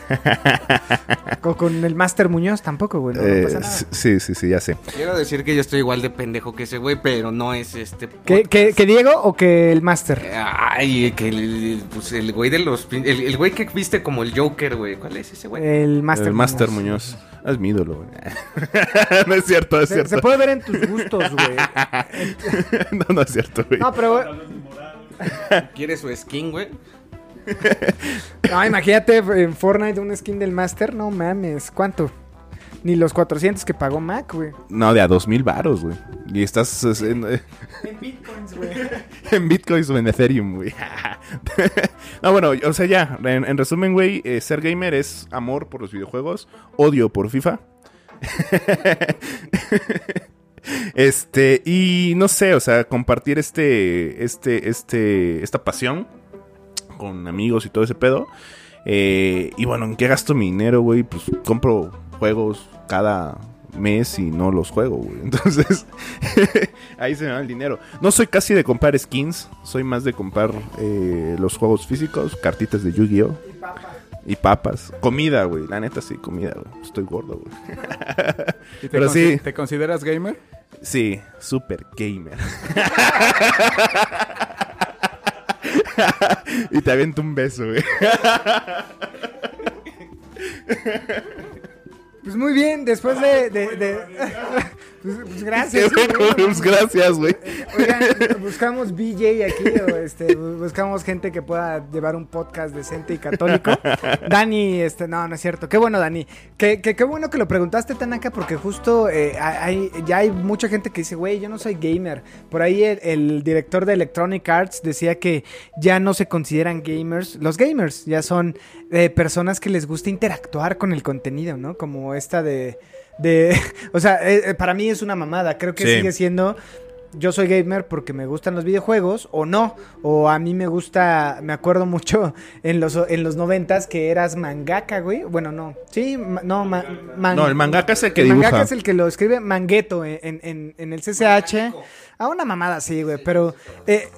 <laughs> Con, con el Master Muñoz tampoco, güey. No, no Eh, pasa nada. sí, sí, sí, ya sé. Quiero decir que yo estoy igual de pendejo que ese güey, pero no es este. ¿Que, que, que Diego o que el Master? Ay, que el, pues el güey de los. El, el güey que viste como el Joker, güey. ¿Cuál es ese güey? El Master el Master Muñoz. Es mi ídolo, güey. <laughs> no es cierto, es Se, cierto. se puede ver en tus gustos, <laughs> güey. no, no es cierto, güey. No, pero... ¿Quiere su skin, güey? <laughs> No, imagínate en Fortnite un skin del Master. No mames. ¿Cuánto? Ni los 400 que pagó Mac, güey. No, de a dos mil varos, güey. Y estás es, en, En <laughs> Bitcoins, güey. en Bitcoin o en Ethereum, güey. <laughs> no, bueno, o sea, ya. En, en resumen, güey, eh, ser gamer es amor por los videojuegos, odio por FIFA. este, y no sé, o sea, compartir este, este, este, esta pasión con amigos y todo ese pedo. Eh, y bueno, ¿en qué gasto mi dinero, güey? Pues compro juegos cada mes y no los juego, güey. <laughs> Entonces, <laughs> ahí se me va el dinero. No soy casi de comprar skins, soy más de comprar eh, los juegos físicos, cartitas de Yu-Gi-Oh! Y papas. Comida, güey. La neta sí, comida, güey. Estoy gordo, güey. <laughs> ¿Y te, Pero sí. ¿Te consideras gamer? Sí, super gamer. <laughs> y te aviento un beso, güey. Pues muy bien, después de... de- de- <laughs> pues, pues <laughs> gracias. Pues gracias, güey. Oigan, <laughs> buscamos BJ aquí, o este, bu- buscamos gente que pueda llevar un podcast decente y católico. Dani, este, no, no es cierto. Qué bueno, Dani. Qué, qué, qué bueno que lo preguntaste, Tanaka, porque justo eh, hay, ya hay mucha gente que dice, güey, yo no soy gamer. Por ahí el, el director de Electronic Arts decía que ya no se consideran gamers. Los gamers ya son eh, personas que les gusta interactuar con el contenido, ¿no? Como esta de... de <laughs> o sea, eh, eh, para mí es una mamada. Creo que Sí. sigue siendo yo soy gamer porque me gustan los videojuegos o no, o a mí me gusta, me acuerdo mucho en los en los noventas que eras mangaka, güey. Bueno, no, sí, ma- no, ma- man- No, el mangaka es el que el dibuja. mangaka es el que lo escribe Mangueto en, en- el CCH. A una mamada, sí, güey. Pero eh,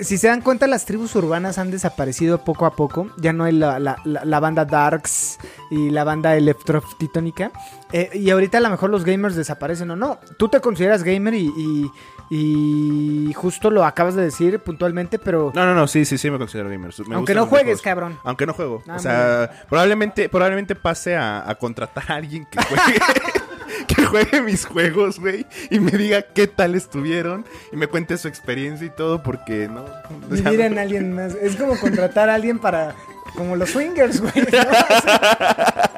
si se dan cuenta, las tribus urbanas han desaparecido poco a poco. Ya no hay la, la- la- la banda Darks y la banda Electrotitónica. Eh, y ahorita a lo mejor los gamers desaparecen o no. Tú te consideras gamer y, y- y justo lo acabas de decir puntualmente, pero No, no, no, sí, sí, sí me considero gamer. Me aunque no juegues, cabrón. Aunque no juego. Ah, o sea, probablemente, probablemente pase a, a contratar a alguien que juegue. <laughs> que juegue mis juegos, güey. Y me diga qué tal estuvieron. Y me cuente su experiencia y todo, porque no. o sea, Vivir en alguien más. Es como contratar a alguien para. Como los swingers, güey. ¿no? O <laughs> sea,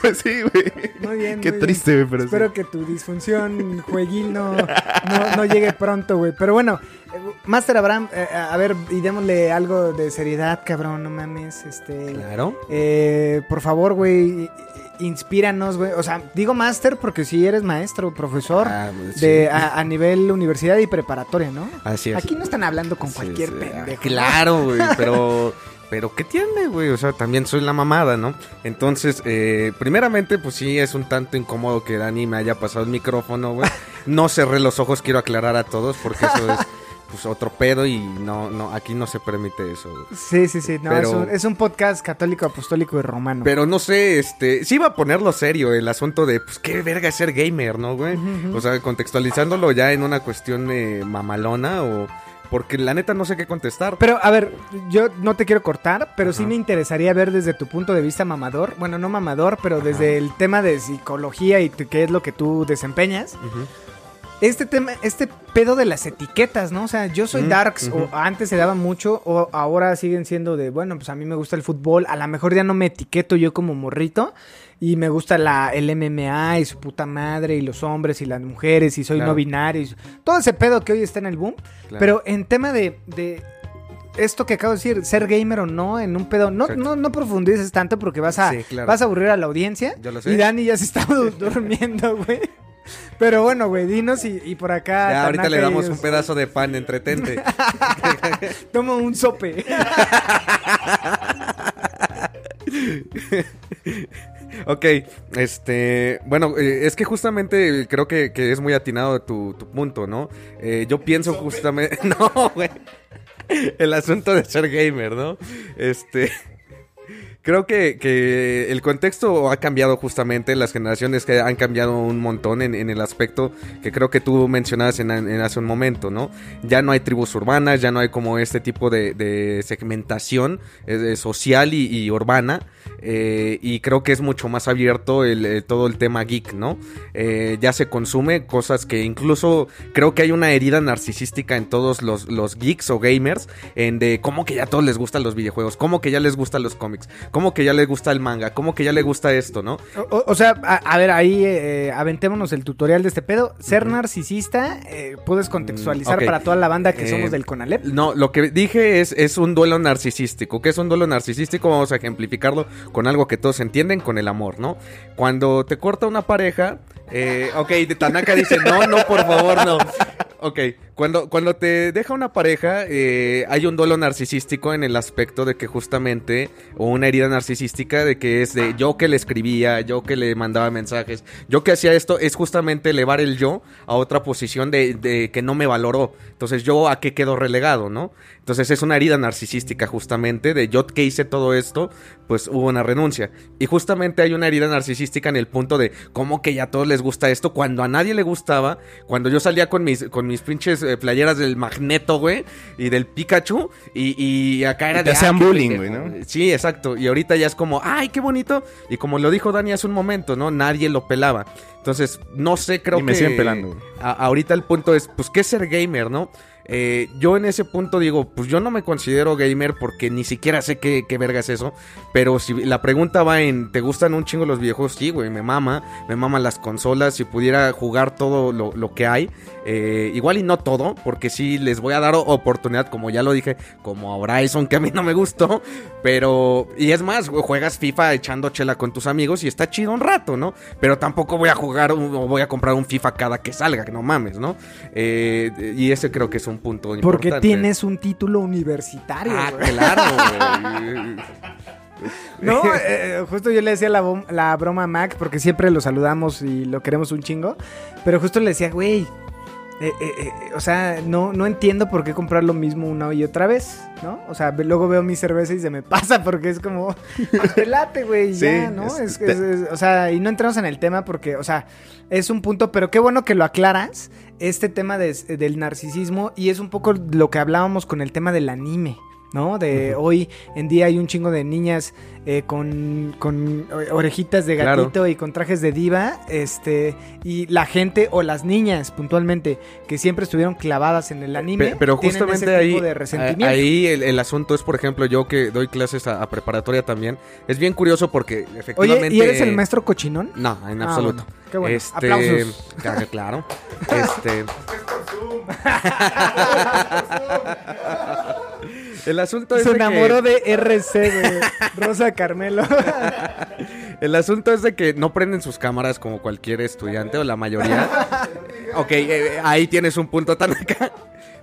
Pues sí, güey. Muy bien. Qué muy triste, güey, pero sí. Espero que tu disfunción jueguil no, no, no llegue pronto, güey. Pero bueno, eh, Master Abraham, eh, a ver, y démosle algo de seriedad, cabrón, no mames. Este. Claro. Eh, por favor, güey, inspíranos, güey. O sea, digo Master porque sí eres maestro, profesor. Ah, pues, de, sí. a, a nivel universidad y preparatoria, ¿no? Así es. Aquí no están hablando con cualquier sí. pendejo. Claro, güey, pero... Pero ¿qué tiene, güey? O sea, también soy la mamada, ¿no? Entonces, eh, primeramente, pues sí, es un tanto incómodo que Dani me haya pasado el micrófono, güey. <laughs> No cerré los ojos, quiero aclarar a todos, porque eso es <laughs> pues otro pedo y no, no, aquí no se permite eso, güey. Sí, sí, sí. No, Pero- es, un, es un podcast católico, apostólico y romano. Pero no sé, este, sí iba a ponerlo serio el asunto de, pues, qué verga es ser gamer, ¿no, güey? O sea, contextualizándolo ya en una cuestión eh, mamalona o... Porque la neta no sé qué contestar. Pero, a ver, yo no te quiero cortar, pero sí me interesaría ver desde tu punto de vista mamador. Bueno, no mamador, pero desde el tema de psicología y qué es lo que tú desempeñas. Este tema, este pedo de las etiquetas, ¿no? O sea, yo soy Darks, o antes se daba mucho, o ahora siguen siendo de, bueno, pues a mí me gusta el fútbol, a lo mejor ya no me etiqueto yo como morrito, y me gusta la, el MMA y su puta madre, y los hombres y las mujeres, y soy Claro. no binario, y todo ese pedo que hoy está en el boom. Claro. Pero en tema de, de esto que acabo de decir, ser gamer o no, en un pedo, no, no, no profundices tanto porque vas a, Sí, claro. vas a aburrir a la audiencia. Yo lo sé. Y Dani ya se está du- <laughs> durmiendo, güey. Pero bueno, güey, dinos y, y por acá. Ya, ahorita le damos un pedazo de pan, entretente. <laughs> Toma un sope. <laughs> ok, este, bueno, eh, es que justamente creo que, que es muy atinado tu, tu punto, ¿no? Eh, yo pienso justamente, <laughs> no, güey, el asunto de ser gamer, ¿no? Este... Creo que, que el contexto ha cambiado justamente, las generaciones que han cambiado un montón en, en el aspecto que creo que tú mencionabas en, en hace un momento, ¿no? Ya no hay tribus urbanas, ya no hay como este tipo de, de segmentación eh, social y, y urbana, eh, y creo que es mucho más abierto el, eh, todo el tema geek, ¿no? Eh, ya se consume cosas que incluso creo que hay una herida narcisística en todos los, los geeks o gamers, en de cómo que ya a todos les gustan los videojuegos, cómo que ya les gustan los cómics, cómo que ya les gusta el manga, cómo que ya les gusta esto, ¿no? O, sea, a, a ver, ahí eh, aventémonos el tutorial de este pedo. Ser narcisista, puedes contextualizar Mm, para toda la banda que somos del Conalep. No, lo que dije es, es un duelo narcisístico. ¿Qué es un duelo narcisístico? Vamos a ejemplificarlo con algo que todos entienden, con el amor, ¿no? Cuando te corta una pareja, eh, ok, Tanaka dice, no, no, por favor, no. Ok, cuando, cuando te deja una pareja, eh, hay un duelo narcisístico en el aspecto de que justamente, o una herida narcisística de que es de yo que le escribía, yo que le mandaba mensajes, yo que hacía esto, es justamente elevar el yo a otra posición de, de que no me valoró. Entonces, yo a qué quedo relegado, ¿no? Entonces, es una herida narcisística justamente de yo que hice todo esto, pues hubo una renuncia. Y justamente hay una herida narcisística en el punto de cómo que ya a todos les gusta esto, cuando a nadie le gustaba, cuando yo salía con mis, con mis pinches eh, playeras del Magneto, güey, y del Pikachu, y, y acá era Y te de... hacían qué bullying, güey, ¿no? Sí, exacto, y ahorita ya es como, ay, qué bonito, y como lo dijo Dani hace un momento, ¿no? Nadie lo pelaba. Entonces, no sé, creo Y me que... siguen pelando, a- ahorita el punto es, pues, ¿qué es ser gamer, no? Eh, yo en ese punto digo, pues yo no me considero gamer porque ni siquiera sé qué, qué verga es eso. Pero si la pregunta va en, ¿te gustan un chingo los videojuegos? Sí, güey, me mama. Me mama las consolas. Si pudiera jugar todo lo, lo que hay. eh, igual y no todo, porque sí les voy a dar oportunidad, como ya lo dije, como a Horizon, que a mí no me gustó. Pero, y es más, juegas FIFA echando chela con tus amigos y está chido un rato, ¿no? Pero tampoco voy a jugar o voy a comprar un FIFA cada que salga, que no mames, ¿no? Eh, y ese creo que es un punto importante. Porque tienes un título universitario, Ah, güey. claro, <laughs> güey. No, eh, justo yo le decía la, la broma a Mac, porque siempre lo saludamos y lo queremos un chingo. Pero justo le decía, güey, eh, eh, eh, o sea, no, no entiendo por qué comprar lo mismo una y otra vez, ¿no? O sea, luego veo mi cerveza y se me <laughs> pasa porque es como, pues, te late, güey, Sí, ya, ¿no? es- Es, es- es- o sea, y no entramos en el tema porque, o sea, es un punto, pero qué bueno que lo aclaras, este tema de- del narcisismo, y es un poco lo que hablábamos con el tema del anime. ¿No? De hoy en día hay un chingo de niñas eh, con, con orejitas de Claro. gatito y con trajes de diva, este, y la gente o las niñas puntualmente que siempre estuvieron clavadas en el anime, Pe- Pero justamente ese ahí, tipo de resentimiento. a- ahí el, el asunto es, por ejemplo, yo que doy clases a, a preparatoria también, es bien curioso porque efectivamente... Oye, ¿y eres el maestro cochinón? No, en Ah, absoluto. bueno, qué bueno. Este, Aplausos. <laughs> Claro, claro. Este. <laughs> El asunto es Se de que- enamoró de RC, Rosa Carmelo. <laughs> El asunto es de que no prenden sus cámaras como cualquier estudiante o la mayoría. ok, eh, ahí tienes un punto tan acá.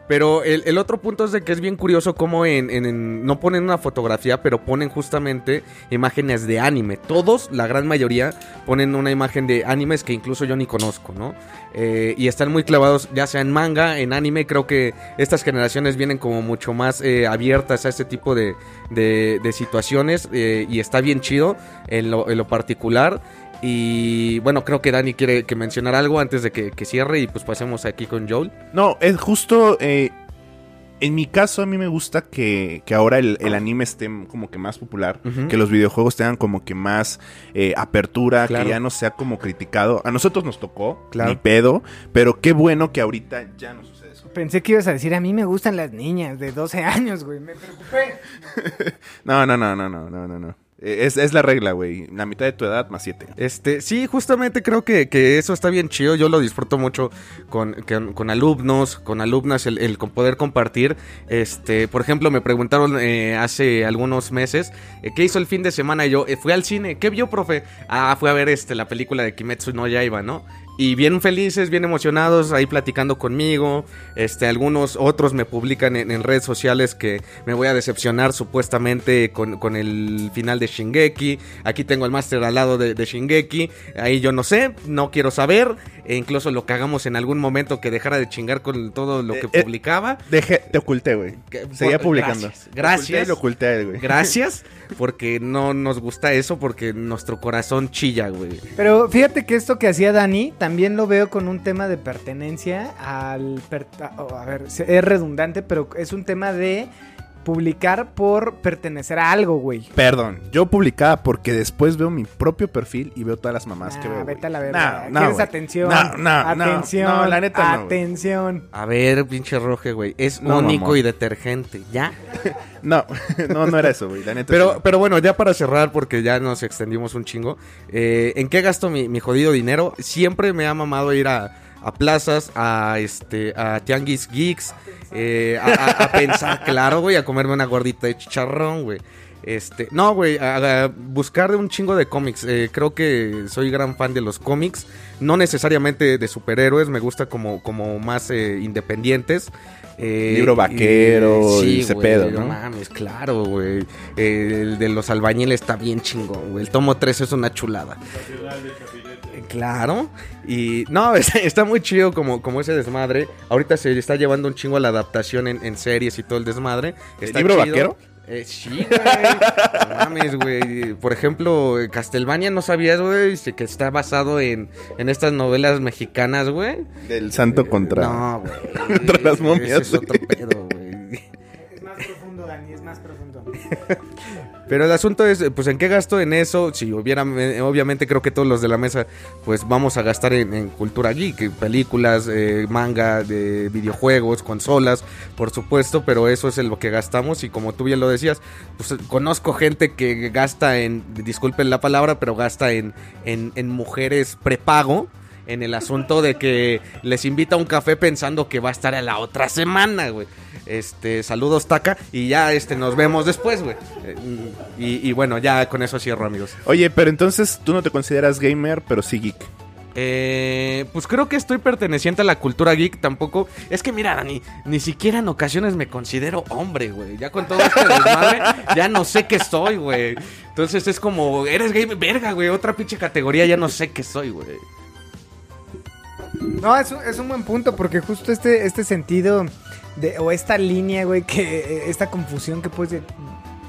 Pero el, el otro punto es de que es bien curioso cómo en, en- no ponen una fotografía, pero ponen justamente imágenes de anime. Todos, la gran mayoría, ponen una imagen de animes que incluso yo ni conozco, ¿no? Eh, y están muy clavados, ya sea en manga, en anime. Creo que estas generaciones vienen como mucho más eh, abiertas a este tipo de, de- de situaciones eh, y está bien chido en lo, en lo particular. Y bueno, creo que Dani quiere que mencionar algo antes de que, que cierre y pues pasemos aquí con Joel. No, es justo. eh, en mi caso, a mí me gusta que, que ahora el, el anime esté como que más popular. Que los videojuegos tengan como que más eh, apertura. Claro. Que ya no sea como criticado. A nosotros nos tocó, Claro. ni pedo. Pero qué bueno que ahorita ya no sucede eso. Pensé que ibas a decir, a mí me gustan las niñas de 12 años, güey. Me preocupé. <laughs> No, no, no, no, no, no, no. no. Eh, Es, es la regla, güey. La mitad de tu edad más siete. Este, sí, justamente creo que, que eso está bien chido. Yo lo disfruto mucho con, con, con alumnos, con alumnas, el, el poder compartir. Este, por ejemplo, me preguntaron eh, hace algunos meses eh, qué hizo el fin de semana. Y yo fui al cine. ¿Qué vio, profe? Ah, fui a ver este, la película de Kimetsu no Yaiba, ¿no? Y bien felices, bien emocionados, ahí platicando conmigo. Este, algunos otros me publican en, en redes sociales que me voy a decepcionar supuestamente con, con el final de Shingeki. Aquí tengo el máster al lado de, de Shingeki. Ahí yo no sé, no quiero saber. E incluso lo que hagamos en algún momento que dejara de chingar con todo lo que Eh, eh, publicaba. Dejé, te oculté, güey. Seguía publicando. gracias, gracias. oculté lo güey. <laughs> Gracias, porque no nos gusta eso, porque nuestro corazón chilla, güey. Pero fíjate que esto que hacía Dani también lo veo con un tema de pertenencia al... a, ver, es redundante, pero es un tema de publicar por pertenecer a algo, güey. Perdón, yo publicaba porque después veo mi propio perfil y veo todas las mamás que Ah, veo. vete a la verga. No, no, ¿Quieres atención? No, no, no. atención. No, la neta no. Atención. A ver, pinche roje, güey. Es No, único y detergente, ¿ya? <laughs> No, <laughs> no, no era eso, güey. La neta Pero, sí. pero bueno, ya para cerrar, porque ya nos extendimos un chingo. eh, ¿En qué gasto mi, mi jodido dinero? Siempre me ha mamado ir a, a plazas, a este, a tianguis geeks, eh, a, a- a pensar, <laughs> claro, güey, a comerme una gordita de chicharrón, güey. Este, no, güey, a, a buscar de un chingo de cómics. Eh, creo que soy gran fan de los cómics. No necesariamente de superhéroes, me gusta como, como más eh, independientes. Eh, Libro vaquero y ese güey, pedo, ¿no? mames, claro, güey. Eh, el de los albañiles está bien chingón, güey. El tomo 3 es una chulada. Eh, Claro. Y no, <laughs> está, está muy chido como, como ese desmadre. Ahorita se está llevando un chingo a la adaptación en, en series y todo el desmadre. ¿El Está libro chido. vaquero? Eh, sí, güey. No mames, güey. Por ejemplo, Castlevania, ¿no sabías, güey? Que está basado en, en estas novelas mexicanas, güey. Del santo contra. No, güey. Contra las momias, Ese es otro pedo, güey. Es más profundo, Dani, es más profundo. <laughs> Pero el asunto es, pues, ¿en qué gasto en eso? Si hubiera, eh, obviamente creo que todos los de la mesa, pues, vamos a gastar en, en cultura geek, películas, eh, manga, de videojuegos, consolas, por supuesto, pero eso es en lo que gastamos y como tú bien lo decías, pues, conozco gente que gasta en, disculpen la palabra, pero gasta en, en, en mujeres prepago. En el asunto de que les invita a un café pensando que va a estar a la otra semana, güey. Este, saludos, Taca. Y ya este, nos vemos después, güey. Eh, y, y bueno, ya con eso cierro, amigos. Oye, pero entonces tú no te consideras gamer, pero sí geek. Eh, pues creo que estoy perteneciente a la cultura geek tampoco. Es que mira, Dani, ni siquiera en ocasiones me considero hombre, güey. Ya con todo este desmadre, ya no sé qué soy, güey. Entonces es como, eres gamer, verga, güey. Otra pinche categoría, ya no sé qué soy, güey. No, es un, es un buen punto porque justo este, este sentido o esta línea, güey, que eh, esta confusión que puedes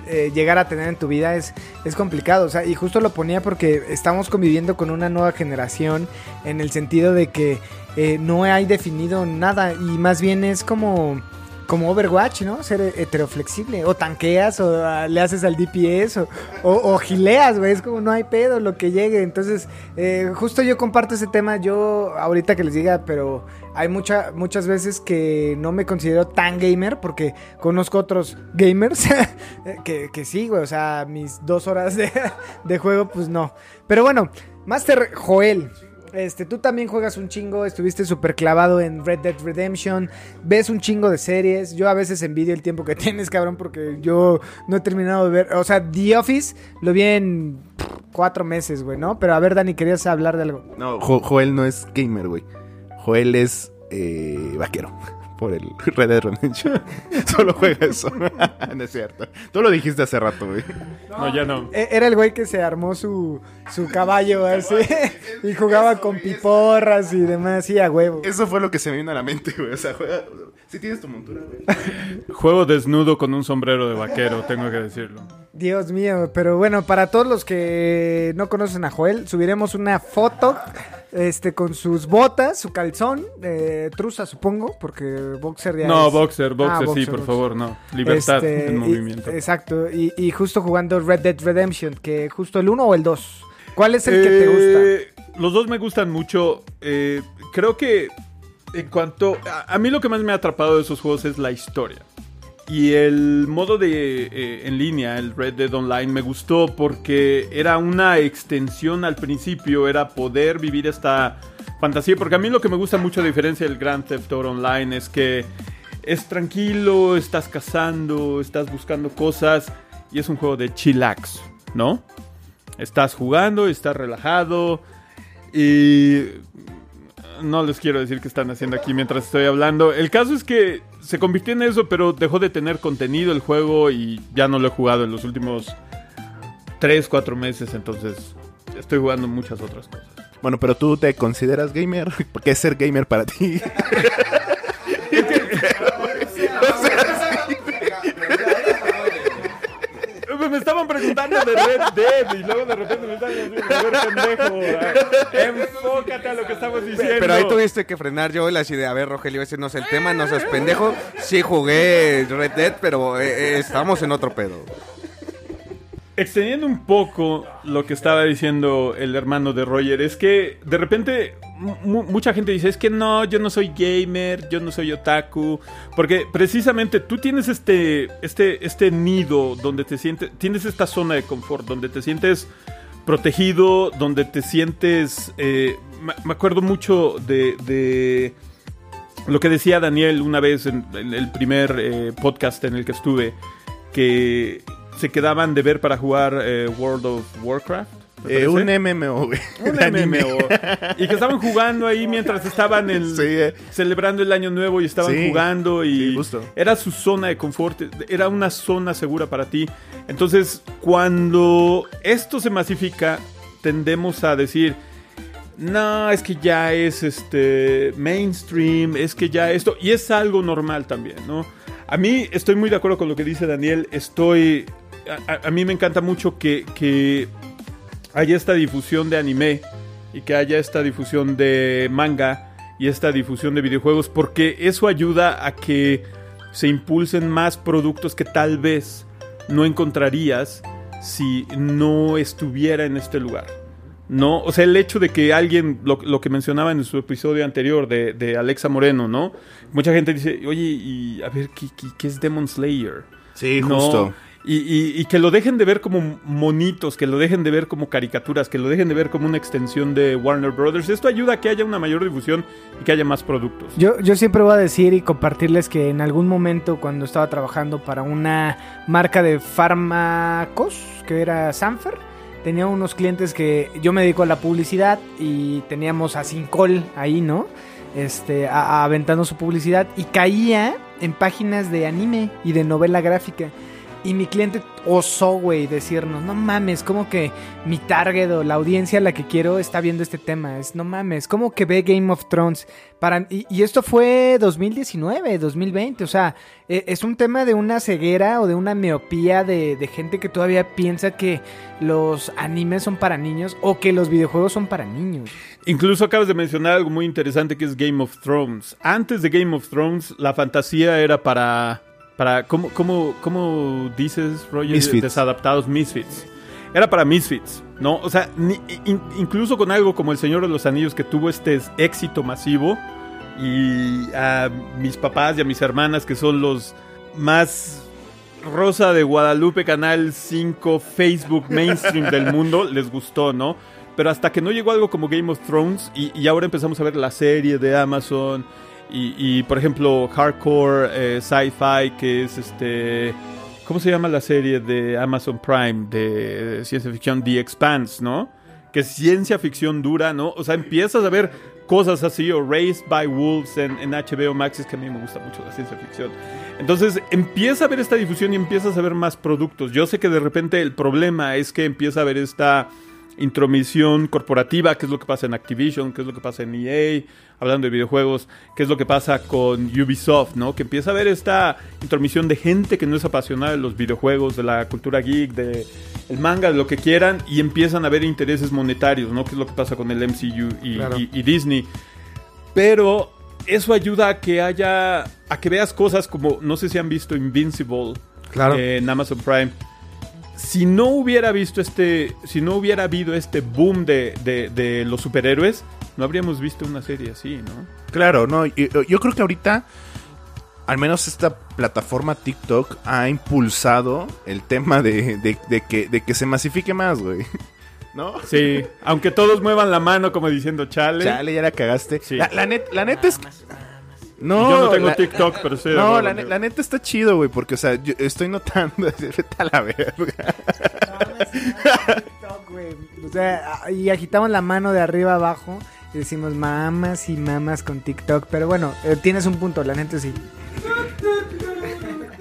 eh, llegar a tener en tu vida es, es complicado. O sea, y justo lo ponía porque estamos conviviendo con una nueva generación en el sentido de que eh, no hay definido nada y más bien es como... Como Overwatch, ¿no? Ser heteroflexible. O tanqueas, o ah, le haces al DPS, o, o, gileas, güey. Es como no hay pedo lo que llegue. Entonces, eh, justo yo comparto ese tema. Yo, ahorita que les diga, pero hay mucha, muchas veces que no me considero tan gamer porque conozco otros gamers <laughs> que, que sí, güey. O sea, mis dos horas de, de juego, pues no. Pero bueno, Master Joel. Este, tú también juegas un chingo, estuviste súper clavado en Red Dead Redemption, ves un chingo de series. Yo a veces envidio el tiempo que <laughs> tienes, cabrón, porque yo no he terminado de ver. O sea, The Office lo vi en cuatro meses, güey, ¿no? Pero a ver, Dani, querías hablar de algo. No, Jo- Joel no es gamer, güey. Joel es eh, vaquero. Por el <laughs> Red Dead Redemption. <laughs> Solo juega eso. <laughs> no es cierto. Tú lo dijiste hace rato, güey. No, ya no. E- Era el güey que se armó su, su caballo así y jugaba con piporras y demás, sí, a huevo. Eso fue lo que se me vino a la mente, güey. O sea, juega. Sí tienes tu montura, güey. <laughs> Juego desnudo con un sombrero de vaquero, tengo que decirlo. Dios mío, pero bueno, para todos los que no conocen a Joel, subiremos una foto este con sus botas, su calzón, eh, truza supongo, porque boxer ya No, es- boxer, boxer, Ah, sí, boxer, por boxer. favor, no. Libertad Este, en y- movimiento. exacto, y, y justo jugando Red Dead Redemption, que justo el 1 o el 2. ¿Cuál es el que te gusta? Eh, Los dos me gustan mucho. Eh, creo que en cuanto... A, mí lo que más me ha atrapado de esos juegos es la historia. Y el modo de eh, en línea, el Red Dead Online, me gustó porque era una extensión al principio, era poder vivir esta fantasía. Porque a mí lo que me gusta mucho, a diferencia del Grand Theft Auto Online, es que es tranquilo, estás cazando, estás buscando cosas y es un juego de chillax, ¿no? Estás jugando, estás relajado y no les quiero decir qué están haciendo aquí mientras estoy hablando. El caso es que se convirtió en eso, pero dejó de tener contenido el juego y ya no lo he jugado en los últimos 3, 4 meses, entonces estoy jugando muchas otras cosas. Bueno, pero tú te consideras gamer. <laughs> ¿Por qué es ser gamer para ti? <laughs> Me estaban preguntando de Red Dead y luego de repente me están diciendo, a ver, pendejo, enfócate a lo que estamos diciendo. Pero ahí tuviste que frenar yo la idea. A ver, Rogelio, ese no es el tema, no seas pendejo. Sí jugué Red Dead, pero eh, eh, estamos en otro pedo. Extendiendo un poco lo que estaba diciendo el hermano de Roger, es que de repente mucha gente dice, es que no, yo no soy gamer, yo no soy otaku, porque precisamente tú tienes este, este, este nido donde te sientes, tienes esta zona de confort, donde te sientes protegido, donde te sientes, eh, me- acuerdo mucho de, lo que decía Daniel una vez en, en el primer eh, podcast en el que estuve, que se quedaban de ver para jugar eh, World of Warcraft. Eh, un MMO, güey. Un. MMO. Y que estaban jugando ahí mientras <laughs> estaban Sí, eh. celebrando el año nuevo y estaban Sí, jugando y sí, justo. era su zona de confort, era una zona segura para ti. Entonces, cuando esto se masifica, tendemos a decir, no, es que ya es este mainstream, es que ya esto, y es algo normal también, ¿no? A mí estoy muy de acuerdo con lo que dice Daniel. Estoy. A, a- a mí me encanta mucho que, que haya esta difusión de anime y que haya esta difusión de manga y esta difusión de videojuegos porque eso ayuda a que se impulsen más productos que tal vez no encontrarías si no estuviera en este lugar. ¿no? O sea, el hecho de que alguien, lo, lo que mencionaba en su episodio anterior de, de Alexa Moreno, ¿no? Mucha gente dice, oye, y a ver, ¿qué, qué, qué es Demon Slayer? Sí, No, justo. Y, y- y que lo dejen de ver como monitos, que lo dejen de ver como caricaturas, que lo dejen de ver como una extensión de Warner Brothers. Esto ayuda a que haya una mayor difusión y que haya más productos. Yo, yo siempre voy a decir y compartirles que en algún momento cuando estaba trabajando para una marca de fármacos, que era Sanfer, tenía unos clientes que yo me dedico a la publicidad y teníamos a Sincol ahí, ¿no? Este, aventando su publicidad y caía en páginas de anime y de novela gráfica. Y mi cliente osó, güey, decirnos, no mames, como que mi target o la audiencia a la que quiero está viendo este tema. Es, no mames, como que ve Game of Thrones. Para, y, esto fue 2019, 2020. O sea, e- es un tema de una ceguera o de una miopía de gente que todavía piensa que los animes son para niños o que los videojuegos son para niños. Incluso acabas de mencionar algo muy interesante que es Game of Thrones. Antes de Game of Thrones, la fantasía era para. Para ¿Cómo, cómo, cómo dices, Roger? Misfits. Desadaptados, misfits. Era para misfits, ¿no? O sea, ni- in- incluso con algo como El Señor de los Anillos, que tuvo este éxito masivo, y a mis papás y a mis hermanas, que son los más Rosa de Guadalupe, Canal 5, Facebook, mainstream del mundo, <laughs> les gustó, ¿no? Pero hasta que no llegó algo como Game of Thrones y, y ahora empezamos a ver la serie de Amazon y, y, por ejemplo, Hardcore eh, Sci-Fi, que es este... ¿Cómo se llama la serie de Amazon Prime de ciencia ficción? The Expanse, ¿no? Que es ciencia ficción dura, ¿no? O sea, empiezas a ver cosas así, o Raised by Wolves en, HBO Max, es que a mí me gusta mucho la ciencia ficción. Entonces empieza a ver esta difusión y empiezas a ver más productos. Yo sé que de repente el problema es que empieza a haber esta intromisión corporativa, que es lo que pasa en Activision, que es lo que pasa en EA, hablando de videojuegos, que es lo que pasa con Ubisoft, ¿no? Que empieza a haber esta intromisión de gente que no es apasionada de los videojuegos, de la cultura geek, de el manga, de lo que quieran, y empiezan a haber intereses monetarios, ¿no? Que es lo que pasa con el MCU y, Claro. y- y Disney. Pero eso ayuda a que haya, a que veas cosas como, no sé si han visto Invincible Claro. en Amazon Prime. Si no hubiera visto este, si no hubiera habido este boom de, de- de los superhéroes, no habríamos visto una serie así, ¿no? Claro, no, yo, yo creo que ahorita, al menos esta plataforma TikTok ha impulsado el tema de, de- de que, de que se masifique más, güey. <laughs> ¿No? Sí, aunque todos muevan la mano como diciendo chale. Chale, ya la cagaste. Sí. La, la net- la neta es... No, Yo no tengo la- TikTok, pero sí. No, la, neta está chido, güey, porque, o sea, yo estoy notando... <laughs> Vete a la verga. O sea, y agitamos la mano de arriba a abajo y decimos mamas y mamas con TikTok. Pero bueno, eh, tienes un punto, la neta sí.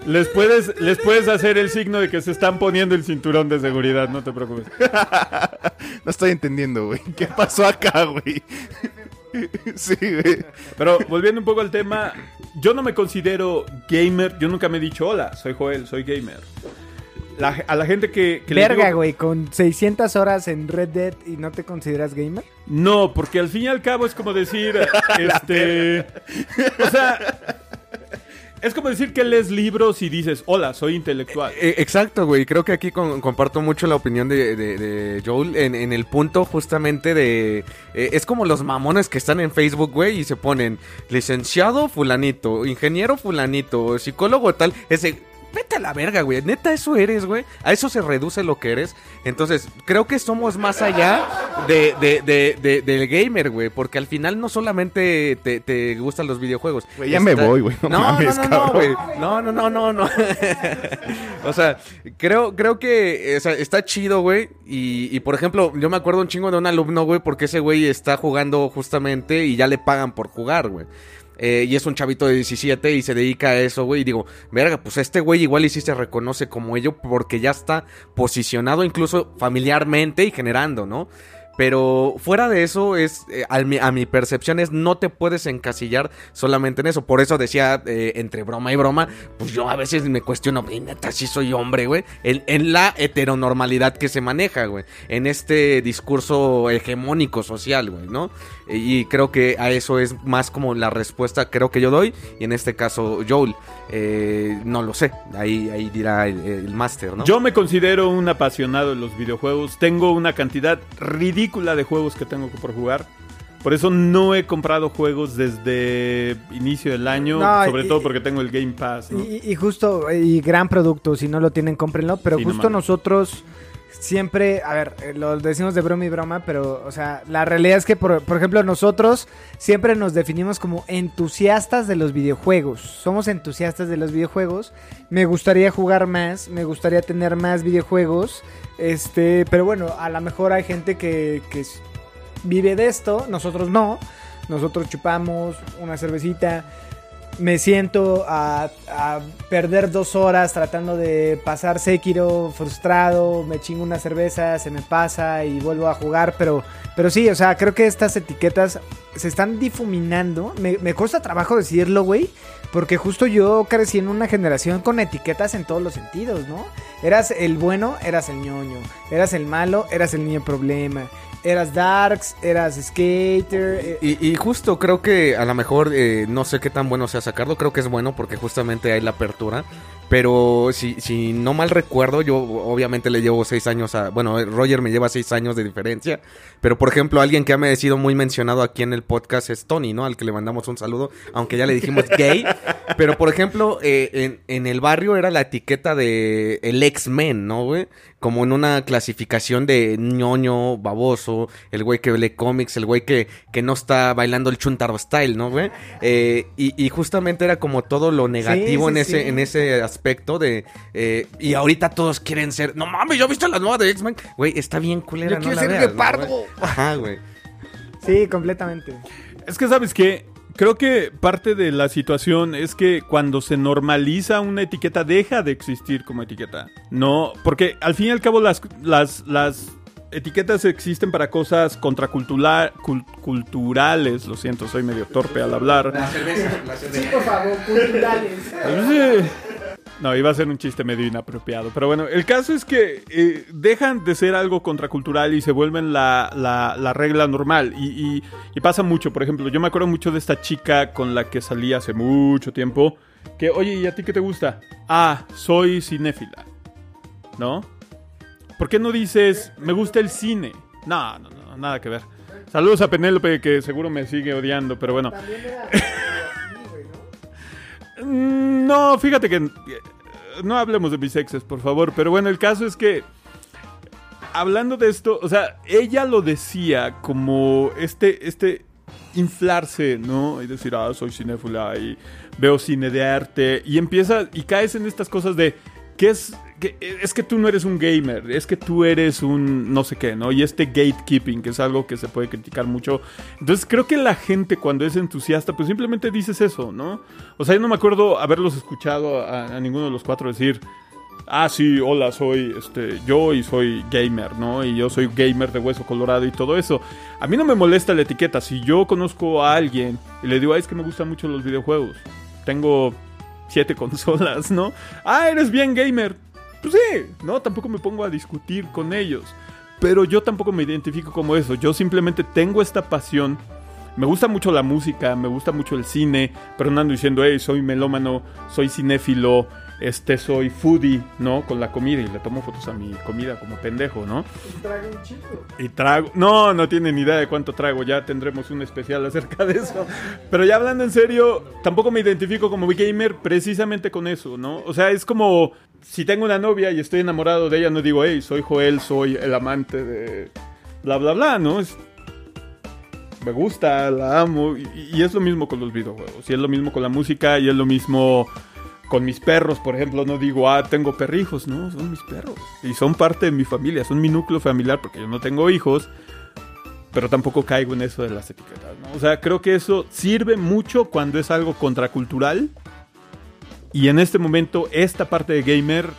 Les puedes, les puedes hacer el signo de que se están poniendo el cinturón de seguridad, no te preocupes. <laughs> No estoy entendiendo, güey. ¿Qué pasó acá, güey? <laughs> Sí, güey. Pero volviendo un poco al tema, yo no me considero gamer, yo nunca me he dicho hola, soy Joel, soy gamer. La- a la gente que... Verga, digo- güey, con 600 horas en Red Dead y no te consideras gamer. No, porque al fin y al cabo es como decir, <laughs> este... o sea, es como decir que lees libros y dices, hola, soy intelectual. Eh, exacto, güey. Creo que aquí con- comparto mucho la opinión de, Joel en, en el punto justamente de... eh, es como los mamones que están en Facebook, güey, y se ponen licenciado fulanito, ingeniero fulanito, psicólogo tal. Ese... Vete a la verga, güey. Neta, eso eres, güey. A eso se reduce lo que eres. Entonces, creo que somos más allá de, de- de- de- del gamer, güey. Porque al final no solamente te, te gustan los videojuegos. Güey, ya me voy, güey. No No, mames, no, no, no, güey. No, no, no, no, no. <laughs> o sea, creo, creo que o sea, está chido, güey. Y, y, por ejemplo, yo me acuerdo un chingo de un alumno, güey, porque ese güey está jugando justamente y ya le pagan por jugar, güey. Eh, y es un chavito de 17 y se dedica a eso, güey. Y digo, verga, pues este güey igual y sí se reconoce como ello porque ya está posicionado incluso familiarmente y generando, ¿no? Pero fuera de eso, es eh, a, mi, a percepción es no te puedes encasillar solamente en eso. Por eso decía, eh, entre broma y broma, pues yo a veces me cuestiono, "Ey, neta, sí soy hombre, güey. En, en la heteronormalidad que se maneja, güey. En este discurso hegemónico social, güey, ¿no? Y creo que a eso es más como la respuesta creo que yo doy. Y en este caso, Joel. Eh, no lo sé. Ahí, ahí dirá el, el máster, ¿no? Yo me considero un apasionado de los videojuegos. Tengo una cantidad ridícula de juegos que tengo que por jugar. Por eso no he comprado juegos desde inicio del año, No, sobre y- todo porque tengo el Game Pass. ¿no? Y, y justo, y gran producto, si no lo tienen, cómprenlo. Pero Sí, justo nosotros siempre, a ver, eh, lo decimos de broma y broma, pero, o sea, la realidad es que, por, por ejemplo, nosotros siempre nos definimos como entusiastas de los videojuegos. Somos entusiastas de los videojuegos. Me gustaría jugar más, me gustaría tener más videojuegos. Este, pero bueno, a lo mejor hay gente que, que vive de esto, nosotros no. Nosotros chupamos una cervecita, me siento a, perder dos horas tratando de pasar Sekiro frustrado, me chingo una cerveza, se me pasa y vuelvo a jugar, pero, pero sí, o sea, creo que estas etiquetas se están difuminando, me, me cuesta trabajo decirlo, güey, porque justo yo crecí en una generación con etiquetas en todos los sentidos, ¿no? Eras el bueno, eras el ñoño, eras el malo, eras el niño problema. Eras Darks, eras Skater. eh, Y, y justo creo que a lo mejor eh, no sé qué tan bueno sea sacarlo, creo que es bueno porque justamente hay la apertura. Pero si, si no mal recuerdo, yo obviamente le llevo seis años a... Bueno, Roger me lleva seis años de diferencia. Pero por ejemplo, alguien que ha sido muy mencionado aquí en el podcast es Tony, ¿no? Al que le mandamos un saludo, aunque ya le dijimos <laughs> gay. Pero por ejemplo, eh, en, en el barrio era la etiqueta de el X-Men, ¿no, güey? Como en una clasificación de ñoño, baboso, el güey que lee cómics, el güey que, que no está bailando el chuntaro style, ¿no, güey? Eh, y, y justamente era como todo lo negativo sí, en, ese, sí. en ese aspecto de... eh, y ahorita todos quieren ser... No mames, ¿ya viste la nueva de X-Men? Güey, está bien culera, Yo no quiero la ser veas, ¿no, güey? Ajá, güey. Sí, completamente. Es que, ¿sabes qué? Creo que parte de la situación es que cuando se normaliza una etiqueta deja de existir como etiqueta. No, porque al fin y al cabo las, las, las etiquetas existen para cosas contracultural, cul- culturales. Lo siento, soy medio torpe al hablar. por favor, culturales. Sí. No, iba a ser un chiste medio inapropiado. Pero bueno, el caso es que eh, dejan de ser algo contracultural y se vuelven la, la- la regla normal. Y, pasa mucho. Por ejemplo, yo me acuerdo mucho de esta chica con la que salí hace mucho tiempo. Que, oye, ¿y a ti qué te gusta? Ah, soy cinéfila. ¿No? ¿Por qué no dices, me gusta el cine? No, no, no, nada que ver. Saludos a Penélope, que seguro me sigue odiando, pero bueno. Mm, No, fíjate que eh, no hablemos de mis exes, por favor. Pero bueno, el caso es que hablando de esto, o sea, ella lo decía como este, este inflarse, ¿no? Y decir, ah, soy cinéfila y veo cine de arte. Y empieza y caes en estas cosas de que es es que tú no eres un gamer, es que tú eres un no sé qué, ¿no? Y este gatekeeping, que es algo que se puede criticar mucho. Entonces creo que la gente cuando es entusiasta, pues simplemente dices eso, ¿no? O sea, yo no me acuerdo haberlos escuchado a, a ninguno de los cuatro decir, ah, sí, hola, soy este, yo y soy gamer, ¿no? Y yo soy gamer de hueso colorado y todo eso. A mí no me molesta la etiqueta. Si yo conozco a alguien y le digo, ah, es que me gustan mucho los videojuegos, tengo siete <laughs> consolas, ¿no? Ah, eres bien gamer. Pues sí, ¿no? Tampoco me pongo a discutir con ellos. Pero yo tampoco me identifico como eso. Yo simplemente tengo esta pasión. Me gusta mucho la música, me gusta mucho el cine, pero no ando diciendo, hey, soy melómano, soy cinéfilo, este, soy foodie, ¿no? Con la comida y le tomo fotos a mi comida como pendejo, ¿no? Y trago. No, no tienen ni idea de cuánto trago. Ya tendremos un especial acerca de eso. Pero ya hablando en serio, tampoco me identifico como gamer precisamente con eso, ¿no? O sea, es como si tengo una novia y estoy enamorado de ella, no digo, hey, soy Joel, soy el amante de bla, bla, bla, ¿no? Es- me gusta, la amo. Y, y es lo mismo con los videojuegos. Y es lo mismo con la música. Y es lo mismo con mis perros, por ejemplo. No digo, ah, tengo perrijos. No, son mis perros. Y son parte de mi familia. Son mi núcleo familiar porque yo no tengo hijos. Pero tampoco caigo en eso de las etiquetas. ¿no? O sea, creo que eso sirve mucho cuando es algo contracultural. Y en este momento, esta parte de gamer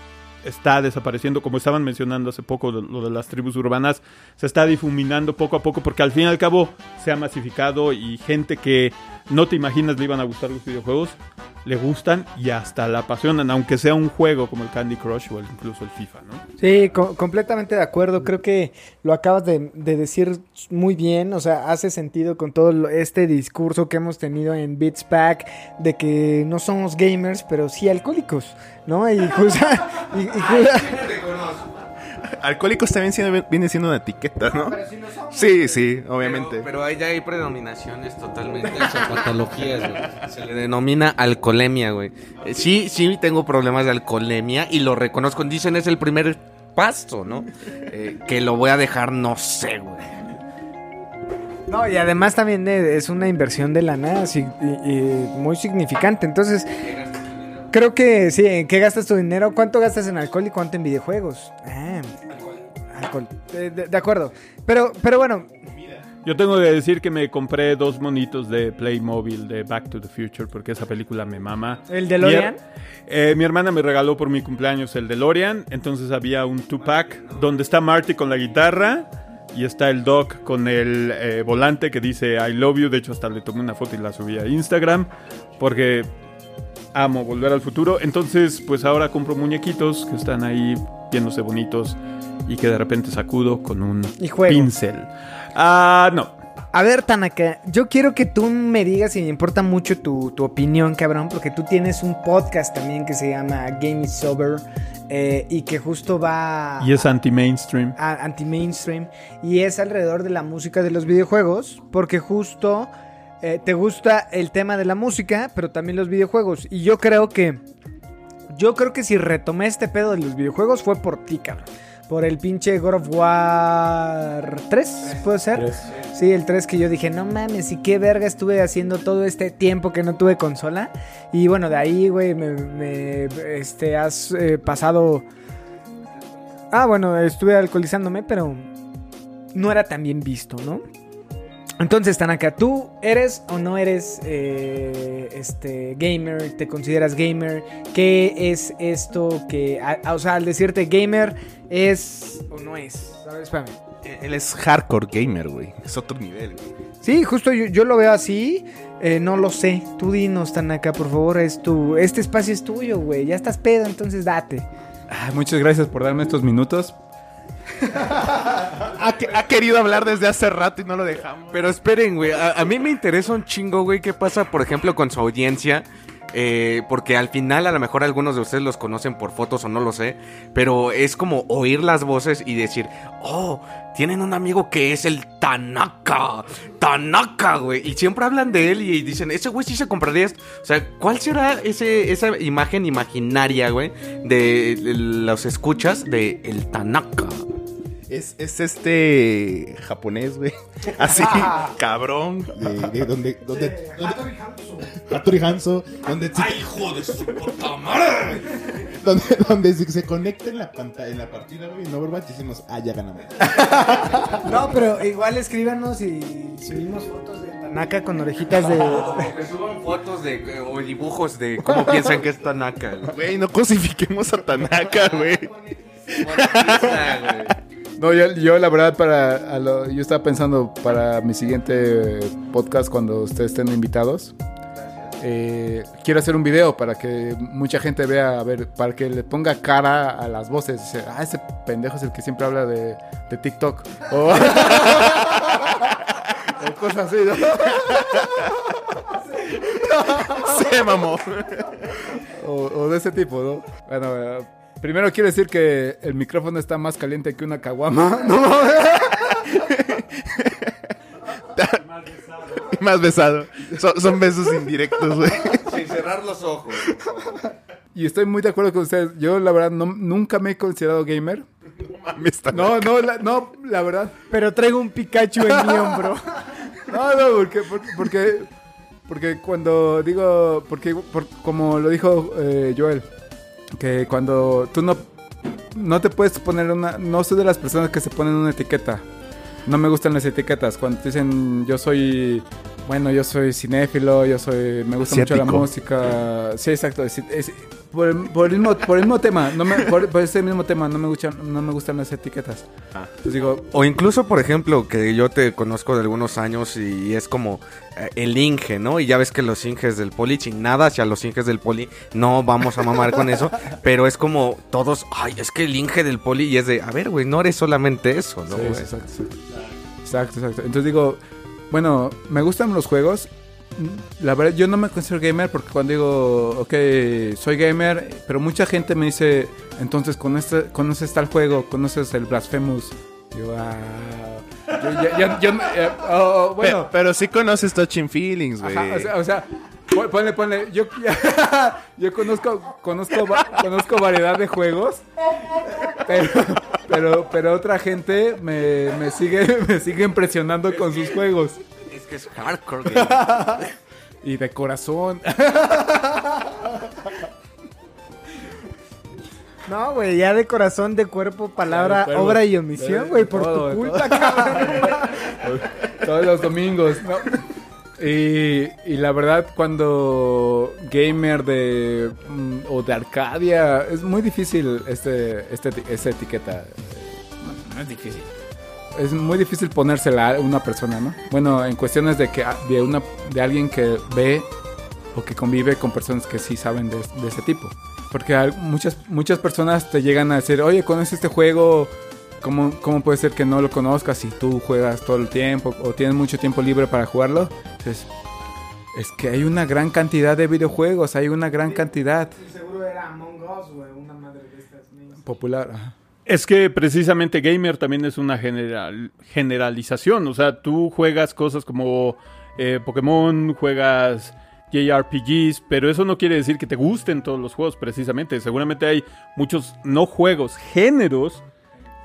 está desapareciendo, como estaban mencionando hace poco lo, lo de las tribus urbanas, se está difuminando poco a poco porque al fin y al cabo se ha masificado y gente que no te imaginas le iban a gustar los videojuegos, le gustan y hasta la apasionan, aunque sea un juego como el Candy Crush o el- incluso el FIFA, ¿no? Sí, co- completamente de acuerdo. Creo que lo acabas de, de decir muy bien. O sea, hace sentido con todo lo- este discurso que hemos tenido en Beats Pack de que no somos gamers, pero sí alcohólicos, ¿no? Y <laughs> justa- y- y justa- Alcohólicos también siendo- viene siendo una etiqueta, ¿no? Sí, sí, obviamente. Pero, pero ahí ya hay predominaciones totalmente patologías, güey. Se le denomina alcoholemia, güey. Eh, Sí, sí tengo problemas de alcoholemia y lo reconozco. Dicen es el primer paso, ¿no? Eh, que lo voy a dejar, no sé, güey. No, y además también eh, es una inversión de lana sí, y- y muy significante. Entonces, creo que sí, ¿en qué gastas tu dinero? ¿Cuánto gastas en alcohol y cuánto en videojuegos? Ah, alcohol. De, de- de acuerdo. Pero, pero bueno, Yo tengo que decir que me compré dos monitos de Playmobil de Back to the Future porque esa película me mama. ¿El DeLorean? Mi, her- eh, mi hermana me regaló por mi cumpleaños el DeLorean, entonces había un two-pack donde está Marty con la guitarra y está el Doc con el eh, volante que dice I love you. De hecho, hasta le tomé una foto y la subí a Instagram porque amo volver al futuro. Entonces, pues ahora compro muñequitos que están ahí viéndose bonitos y que de repente sacudo con un pincel. Ah, no. A ver, Tanaka, yo quiero que tú me digas y me importa mucho tu, tu opinión, cabrón, porque tú tienes un podcast también que se llama Game is Sober eh, y que justo va Y es anti-mainstream. anti-mainstream y es alrededor de la música de los videojuegos, porque justo eh, te gusta el tema de la música, pero también los videojuegos. Y yo creo que, yo creo que si retomé este pedo de los videojuegos fue por ti, cabrón. Por el pinche God of War 3, ¿puede ser? Sí, el 3 que yo dije, no mames, y qué verga estuve haciendo todo este tiempo que no tuve consola. Y bueno, de ahí, güey, me, me, este, has eh, pasado... Ah, bueno, estuve alcoholizándome, pero no era tan bien visto, ¿no? Entonces, Tanaka, ¿tú eres o no eres eh, este gamer? ¿Te consideras gamer? ¿Qué es esto que, a- a- o sea, al decirte gamer, es o no es? A ver, espérame. Él es hardcore gamer, güey. Es otro nivel, güey. Sí, justo yo, yo lo veo así. eh, no lo sé. Tú dinos, Tanaka, por favor. Es tu, este espacio es tuyo, güey. Ya estás pedo, entonces date. Ah, muchas gracias por darme estos minutos. <laughs> Ha, que- ha querido hablar desde hace rato y no lo dejamos. Pero esperen, güey. A, mí me interesa un chingo, güey, qué pasa, por ejemplo, con su audiencia. Eh, porque al final a lo mejor algunos de ustedes los conocen por fotos o no lo sé. Pero es como oír las voces y decir, oh, tienen un amigo que es el Tanaka. Tanaka, güey. Y siempre hablan de él y dicen, ese güey sí se compraría esto. O sea, ¿cuál será ese, esa imagen imaginaria, güey? De, de los escuchas de el Tanaka. Es, es este japonés, güey. <laughs> Así, <laughs> cabrón. De, de donde, donde, donde- Hattori Hanzo, donde, ¡Ay, hijo de su puta madre! Donde, donde se, se conecta en la pantalla, en la partida, güey, en Overwatch decimos, ah, ya ganamos. <laughs> No, pero igual escríbanos y subimos fotos de Tanaka con orejitas de. Que suban fotos de, o dibujos de cómo piensan que es Tanaka. güey. Güey, no cosifiquemos a Tanaka, güey. No, yo, yo la verdad para lo- yo estaba pensando para mi siguiente podcast cuando ustedes estén invitados. eh, quiero hacer un video para que mucha gente vea, a ver, para que le ponga cara a las voces. Dice, ah, ese pendejo es el que siempre habla de, de TikTok. O, <laughs> o cosas así, ¿no? <laughs> Se mamó. o, o de ese tipo, ¿no? Bueno, eh, primero quiero decir que el micrófono está más caliente que una caguama. <laughs> No mames. <laughs> Más besado. Son, son besos indirectos, güey. Sin cerrar los ojos. Y estoy muy de acuerdo con ustedes. Yo, la verdad, no- nunca me he considerado gamer. No, no, la, no, la verdad. Pero traigo un Pikachu en mi hombro. <laughs> No, no, porque, porque, porque, porque cuando digo, porque, por- como lo dijo eh, Joel, que cuando tú no, no te puedes poner una, no soy de las personas que se ponen una etiqueta. No me gustan las etiquetas. Cuando te dicen yo soy, bueno, yo soy cinéfilo, yo soy, me gusta mucho la música. Sí, exacto. es- es- por, el- por el mismo, por el mismo tema, no me, por, por ese mismo tema, no me gustan, no me gustan las etiquetas. Entonces digo, O incluso, por ejemplo, que yo te conozco de algunos años y es como eh, el Inge, ¿no? Y ya ves que los Inges del Poli, sin nada hacia los Inges del Poli, no vamos a mamar con eso, <laughs> pero es como todos, ay, es que el Inge del Poli y es de, a ver, güey, no eres solamente eso, ¿no? Sí, exacto. Exacto, exacto. Entonces digo, bueno, me gustan los juegos. La verdad, yo no me considero gamer porque cuando digo, ok, soy gamer, pero mucha gente me dice, entonces ¿conoces, conoces tal juego? ¿Conoces el Blasphemous? Yo, ah, yo, ya- ya- yo- eh, oh, Pe- bueno, pero, sí conoces Touching Feelings, güey. O sea, o sea, pon- ponle, ponle. Yo, <laughs> yo conozco, conozco, conozco variedad de juegos, pero, pero, pero otra gente me, me sigue, <laughs> me sigue impresionando con sus juegos. Es que es hardcore. <laughs> Y de corazón. <laughs> No, güey, ya de corazón, de cuerpo, palabra, obra y omisión, güey, por todo, tu culpa, cabrón. <laughs> Todos los domingos, ¿no? Y, y la verdad, cuando gamer de mm, o de Arcadia, es muy difícil este, este, esta etiqueta. No, no es difícil. Es muy difícil ponérsela a una persona, ¿no? Bueno, en cuestiones de que de una de alguien que ve o que convive con personas que sí saben de, de ese tipo. Porque muchas, muchas personas te llegan a decir, oye, ¿conoces este juego? ¿Cómo, ¿Cómo puede ser que no lo conozcas si tú juegas todo el tiempo o tienes mucho tiempo libre para jugarlo? Entonces, es que hay una gran cantidad de videojuegos, hay una gran cantidad Seguro era Among Us, güey, una madre de estas. popular. ajá. Es que precisamente gamer también es una general, generalización. O sea, tú juegas cosas como eh, Pokémon, juegas JRPGs, pero eso no quiere decir que te gusten todos los juegos precisamente. Seguramente hay muchos no juegos, géneros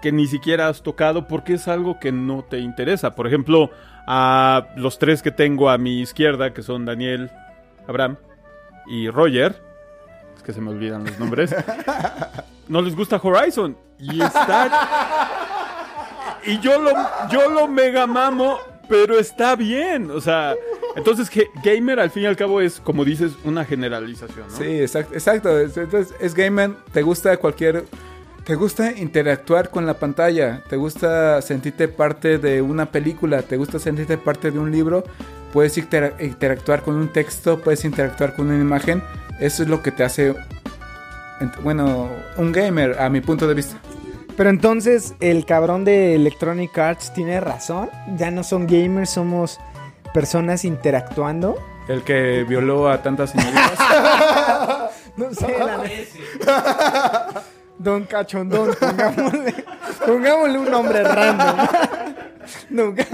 que ni siquiera has tocado porque es algo que no te interesa. Por ejemplo, a los tres que tengo a mi izquierda, que son Daniel, Abraham y Roger, que se me olvidan los nombres, no les gusta Horizon. Y está... Y yo lo, yo lo mega mamo, pero está bien. O sea, entonces gamer al fin y al cabo es, como dices, una generalización, ¿no? Sí, exacto. exacto. Es- Entonces, es gamer, te gusta cualquier... Te gusta interactuar con la pantalla, te gusta sentirte parte de una película, te gusta sentirte parte de un libro, puedes intera- interactuar con un texto, puedes interactuar con una imagen. Eso es lo que te hace, bueno, un gamer, a mi punto de vista. Pero entonces, el cabrón de Electronic Arts tiene razón. Ya no son gamers, somos personas interactuando. El que violó a tantas señoritas. <laughs> No sé, la. Don Cachondón, pongámosle, pongámosle un nombre random. Nunca.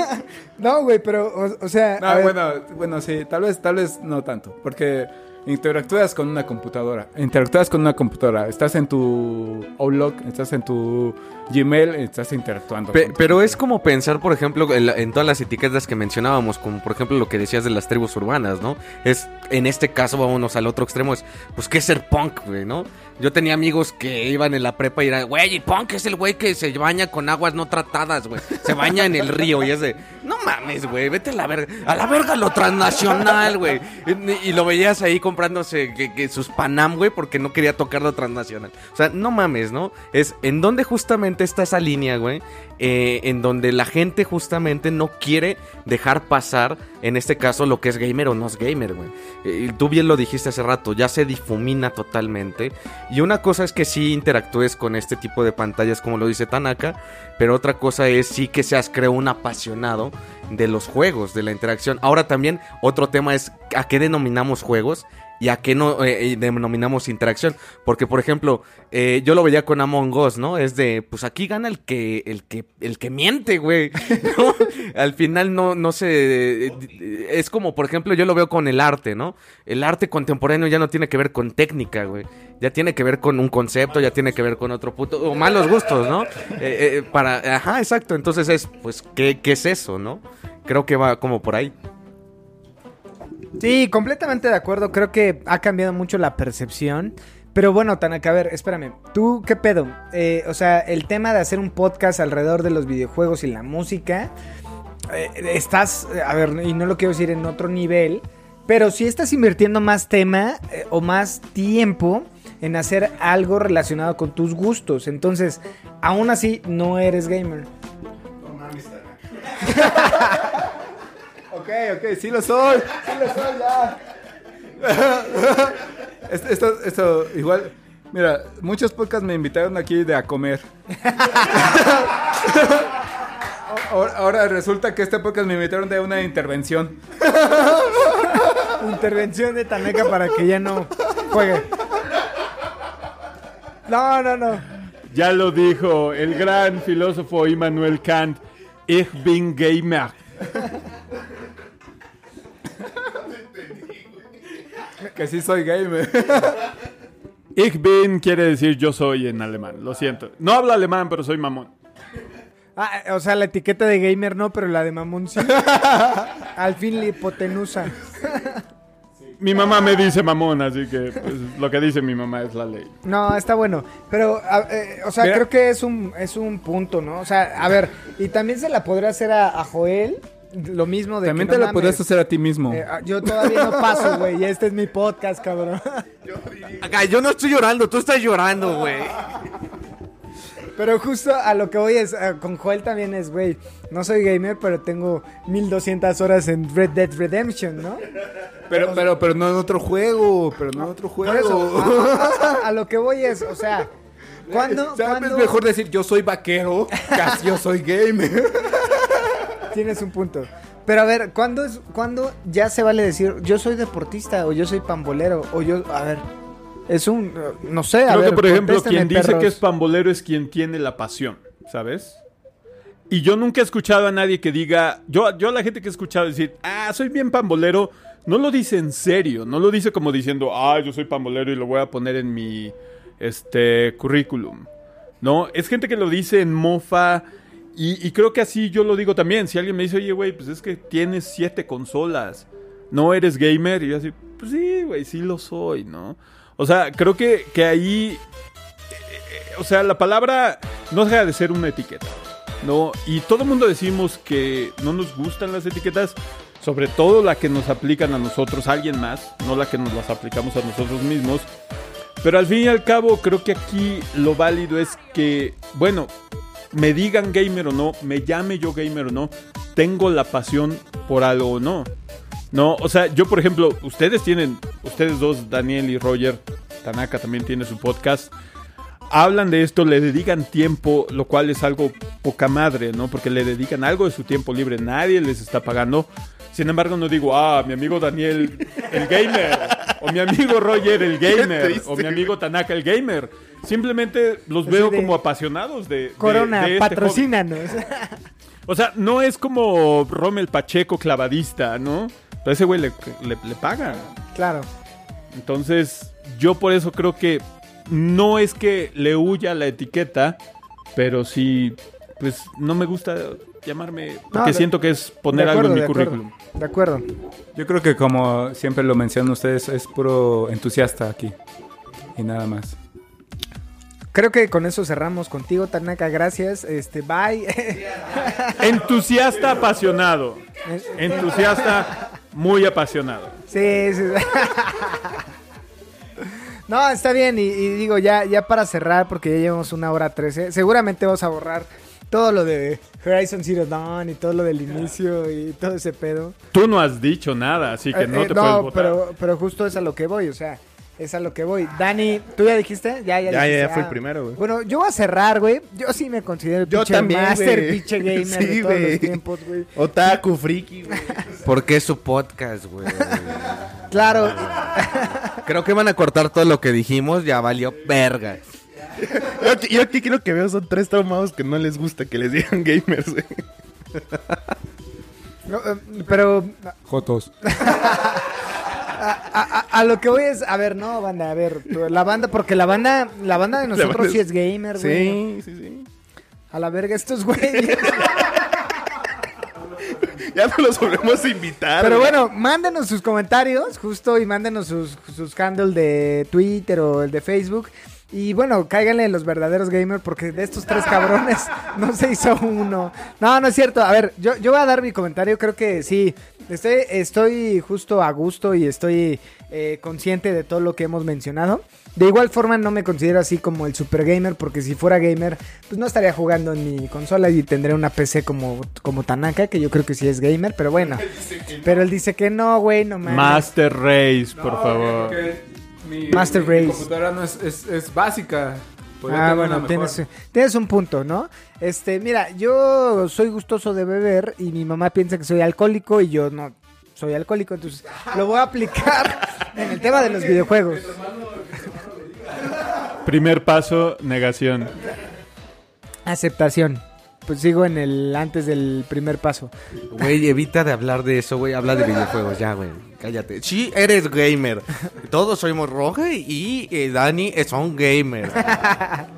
No, güey, pero, o, o sea. a No, ver, bueno, bueno, sí, tal vez, tal vez no tanto, porque interactúas con una computadora, interactúas con una computadora, estás en tu Outlook, estás en tu Gmail, estás interactuando. Pe- pero es como pensar, por ejemplo, en, la- en todas las etiquetas que mencionábamos, como por ejemplo lo que decías de las tribus urbanas, ¿no? Es, en este caso, vámonos al otro extremo, es, pues, ¿qué es ser punk, güey, no? Yo tenía amigos que iban en la prepa y eran, güey, y punk es el güey que se baña con aguas no tratadas, güey. Se baña en el río y es de, no mames, güey, vete a la verga. A la verga lo transnacional, güey. Y, y lo veías ahí comprándose que, que sus Panam, güey, porque no quería tocar lo transnacional. O sea, no mames, ¿no? Es en donde justamente está esa línea, güey. eh, en donde la gente justamente no quiere dejar pasar, en este caso, lo que es gamer o no es gamer, güey. Eh, tú bien lo dijiste hace rato, ya se difumina totalmente. Y una cosa es que sí interactúes con este tipo de pantallas, como lo dice Tanaka, pero otra cosa es sí que seas, creo, un apasionado de los juegos, de la interacción. Ahora también, otro tema es a qué denominamos juegos y a qué no eh, eh, denominamos interacción. Porque, por ejemplo, eh, yo lo veía con Among Us, ¿no? Es de, pues aquí gana el que, el que, el que miente, güey. <laughs> Al final no, no se... es como, por ejemplo, yo lo veo con el arte, ¿no? El arte contemporáneo ya no tiene que ver con técnica, güey. Ya tiene que ver con un concepto, ya tiene que ver con otro puto... O malos gustos, ¿no? Para... Ajá, exacto. Entonces es, pues, ¿qué, ¿qué es eso, no? Creo que va como por ahí. Sí, completamente de acuerdo. Creo que ha cambiado mucho la percepción. Pero bueno, Tanaka, a ver, espérame. ¿Tú qué pedo? Eh, o sea, el tema de hacer un podcast alrededor de los videojuegos y la música. eh, estás, eh, a ver, y no lo quiero decir en otro nivel. Pero si estás invirtiendo más tema eh, o más tiempo en hacer algo relacionado con tus gustos. Entonces, aún así, no eres gamer. <laughs> Ok, ok, sí lo soy. Sí lo soy ya. <laughs> esto, esto, esto, igual. Mira, muchos podcasts me invitaron aquí de a comer. <laughs> ahora, ahora resulta que este podcast me invitaron de una intervención. Intervención de Taneca para que ya no juegue. No, no, no. Ya lo dijo el gran filósofo Immanuel Kant. Ich bin gamer. Que sí soy gamer. <laughs> Ich bin quiere decir yo soy en alemán. Lo siento. No hablo alemán, pero soy mamón. Ah, o sea, la etiqueta de gamer no, pero la de mamón sí. <laughs> Al fin la hipotenusa. Mi mamá me dice mamón, así que pues, lo que dice mi mamá es la ley. No, está bueno. Pero, a- eh, o sea, Mira. creo que es un, es un punto, ¿no? O sea, a ver, y también se la podría hacer a, a Joel, lo mismo de También que te no lo podrías hacer a ti mismo. eh, ah, yo todavía no paso, güey, y este es mi podcast, cabrón. Acá, yo no estoy llorando, tú estás llorando, güey. Pero justo a lo que voy es, eh, con Joel también es, güey, no soy gamer, pero tengo 1200 horas en Red Dead Redemption, ¿no? Pero, pero, pero no en otro juego. Pero no en otro Por juego. eso, a, a- a lo que voy es, o sea, ¿cuándo, ¿Sabes? cuándo- mejor decir yo soy vaquero, <laughs> casi yo soy gamer. Tienes un punto. Pero a ver, ¿cuándo, es, ¿cuándo ya se vale decir yo soy deportista o yo soy pambolero o yo, a ver, es un, no sé, a Creo ver, que, por ejemplo, quien dice que es pambolero es quien tiene la pasión, ¿sabes? Y yo nunca he escuchado a nadie que diga, yo, yo a la gente que he escuchado decir, ah, soy bien pambolero, no lo dice en serio, no lo dice como diciendo, ah, yo soy pambolero y lo voy a poner en mi este currículum. No, es gente que lo dice en mofa y, creo que así yo lo digo también. Si alguien me dice, oye, güey, pues es que tienes siete consolas, no eres gamer, y yo así, pues sí, güey, sí lo soy, ¿no? O sea, creo que, que ahí, eh, o sea, la palabra no deja de ser una etiqueta, ¿no? Y todo el mundo decimos que no nos gustan las etiquetas, sobre todo la que nos aplican a nosotros, alguien más, no la que nos las aplicamos a nosotros mismos. Pero al fin y al cabo, creo que aquí lo válido es que, bueno, me digan gamer o no, me llame yo gamer o no, tengo la pasión por algo o no. No, o sea, yo por ejemplo, ustedes tienen, ustedes dos, Daniel y Roger, Tanaka también tiene su podcast, hablan de esto, le dedican tiempo, lo cual es algo poca madre, ¿no? Porque le dedican algo de su tiempo libre, nadie les está pagando. Sin embargo, no digo, ah, mi amigo Daniel, el gamer, o mi amigo Roger, el <laughs> gamer, o mi amigo Tanaka, el gamer. Simplemente los Así veo de- como apasionados de, Corona, de este hobby. patrocínanos. <laughs> O sea, no es como Rommel Pacheco clavadista, ¿no? Pero ese güey le, le, le pagan. claro. Entonces, yo por eso creo que no es que le huya la etiqueta, pero sí, pues no me gusta llamarme, porque de- siento que es poner algo en mi de acuerdo, currículum. De acuerdo. Yo creo que como siempre lo mencionan ustedes, es puro entusiasta aquí. Y nada más. Creo que con eso cerramos contigo, Tanaka. Gracias. Este, bye. <laughs> Entusiasta apasionado. Entusiasta muy apasionado. sí, sí. <laughs> No, está bien. Y, y digo, ya, ya para cerrar, porque ya llevamos una hora trece, seguramente vamos a borrar todo lo de Horizon Zero Dawn y todo lo del inicio y todo ese pedo. Tú no has dicho nada, así que Eh, no eh, te puedes votar. pero, pero justo es a lo que voy, o sea, es a lo que voy. Dani, ¿tú ya dijiste? Ya, ya, Ya, dijiste. ya, ya fui el Ah. primero, güey. Bueno, yo voy a cerrar, güey. Yo sí me considero el Yo pinche también, master, güey. pinche gamer <laughs> de Sí, todos güey. los tiempos, güey. Otaku, friki, güey. Porque es su podcast, güey. Claro, <laughs> Creo que van a cortar todo lo que dijimos, ya valió verga. Yo, aquí- yo aquí creo que veo son tres traumados que no les gusta que les digan gamers, güey. no, eh, pero Jotos. <laughs> a, a- a lo que voy es, a ver, no, banda, a ver, la banda, porque la banda, la banda de nosotros banda sí es- es gamer, güey. Sí, sí, sí. A la verga estos güeyes. <laughs> Ya no los volvemos a invitar. Pero güey. bueno, mándenos sus comentarios, justo, y mándenos sus, sus handles de Twitter o el de Facebook. Y bueno, cáiganle los verdaderos gamers porque de estos tres cabrones <laughs> no se hizo uno. No, no es cierto. A ver, yo, yo voy a dar mi comentario. Creo que sí, estoy, estoy justo a gusto y estoy eh, consciente de todo lo que hemos mencionado. De igual forma no me considero así como el super gamer porque si fuera gamer pues no estaría jugando en mi consola y tendría una PC como, como Tanaka que yo creo que sí es gamer, pero bueno. Pero él dice que no, güey, no mames. Master Race, por No, favor. Mi, Master mi Race. computadora no es, es, es básica. Podría Ah, bueno, tienes, tienes un punto, ¿no? Este, mira, yo soy gustoso de beber y mi mamá piensa que soy alcohólico y yo no soy alcohólico, entonces lo voy a aplicar <laughs> en el tema de los videojuegos. Primer paso, negación. Aceptación. Pues sigo en el antes del primer paso. Güey, evita de hablar de eso, güey. Habla de videojuegos, ya, güey. Cállate. Sí, eres gamer. Todos somos Roge y eh, Dani son gamers. <laughs>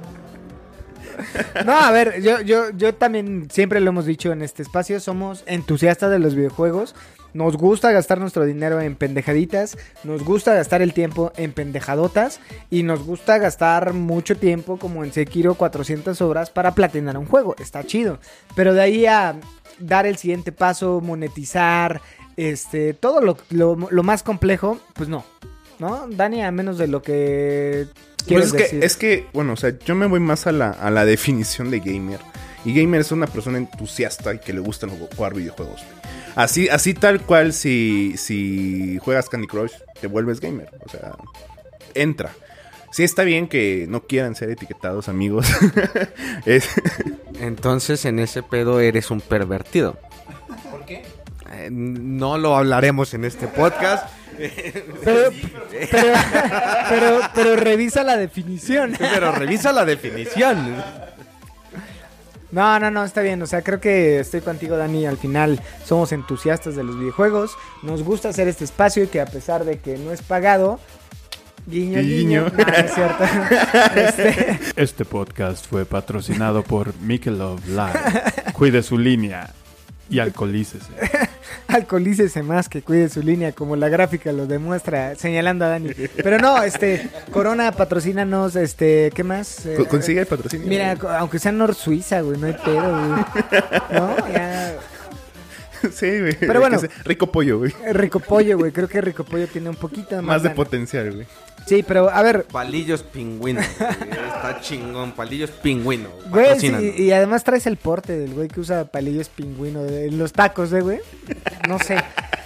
<laughs> No, a ver, yo, yo, yo también siempre lo hemos dicho en este espacio, somos entusiastas de los videojuegos. Nos gusta gastar nuestro dinero en pendejaditas, nos gusta gastar el tiempo en pendejadotas y nos gusta gastar mucho tiempo como en Sekiro 400 horas para platinar un juego. Está chido. Pero de ahí a dar el siguiente paso, monetizar, este, todo lo, lo, lo más complejo, pues no. ¿No? Dani, a menos de lo que Pues quieres es que, decir. es que, bueno, o sea, yo me voy más a la, a la definición de gamer. Y gamer es una persona entusiasta y que le gustan jugar videojuegos. Así, así tal cual, si, si juegas Candy Crush, te vuelves gamer. O sea, entra. Sí está bien que no quieran ser etiquetados amigos. <laughs> Es- Entonces, en ese pedo eres un pervertido. ¿Por qué? no lo hablaremos en este podcast. Pero, <laughs> pero, pero, pero revisa la definición. <laughs> Pero revisa la definición. No, no, no, está bien. O sea, creo que estoy contigo, Dani. Al final somos entusiastas de los videojuegos. Nos gusta hacer este espacio y que a pesar de que no es pagado, guiño, guiño. Guiño. <laughs> No, no es cierto. Este, Este podcast fue patrocinado por Michelob Live. Cuide su línea y alcoholícese. <laughs> alcoholícese más que cuide su línea, como la gráfica lo demuestra, señalando a Dani. Pero no, este, Corona, patrocínanos, este, ¿qué más? Eh, co- consigue el patrocinio. Mira, güey. aunque sea Nor Suiza, güey, no hay pedo, güey. No, ya. <laughs> sí, güey. Pero bueno. Rico pollo, güey. Rico Pollo, güey. Creo que Rico Pollo tiene un poquito más, Más de potencial, güey. Sí, pero a ver, Palillos pingüino. güey. Está chingón. Palillos pingüino. güey, sí, y además traes el porte del güey que usa palillos pingüino de los tacos, ¿eh, güey? No sé.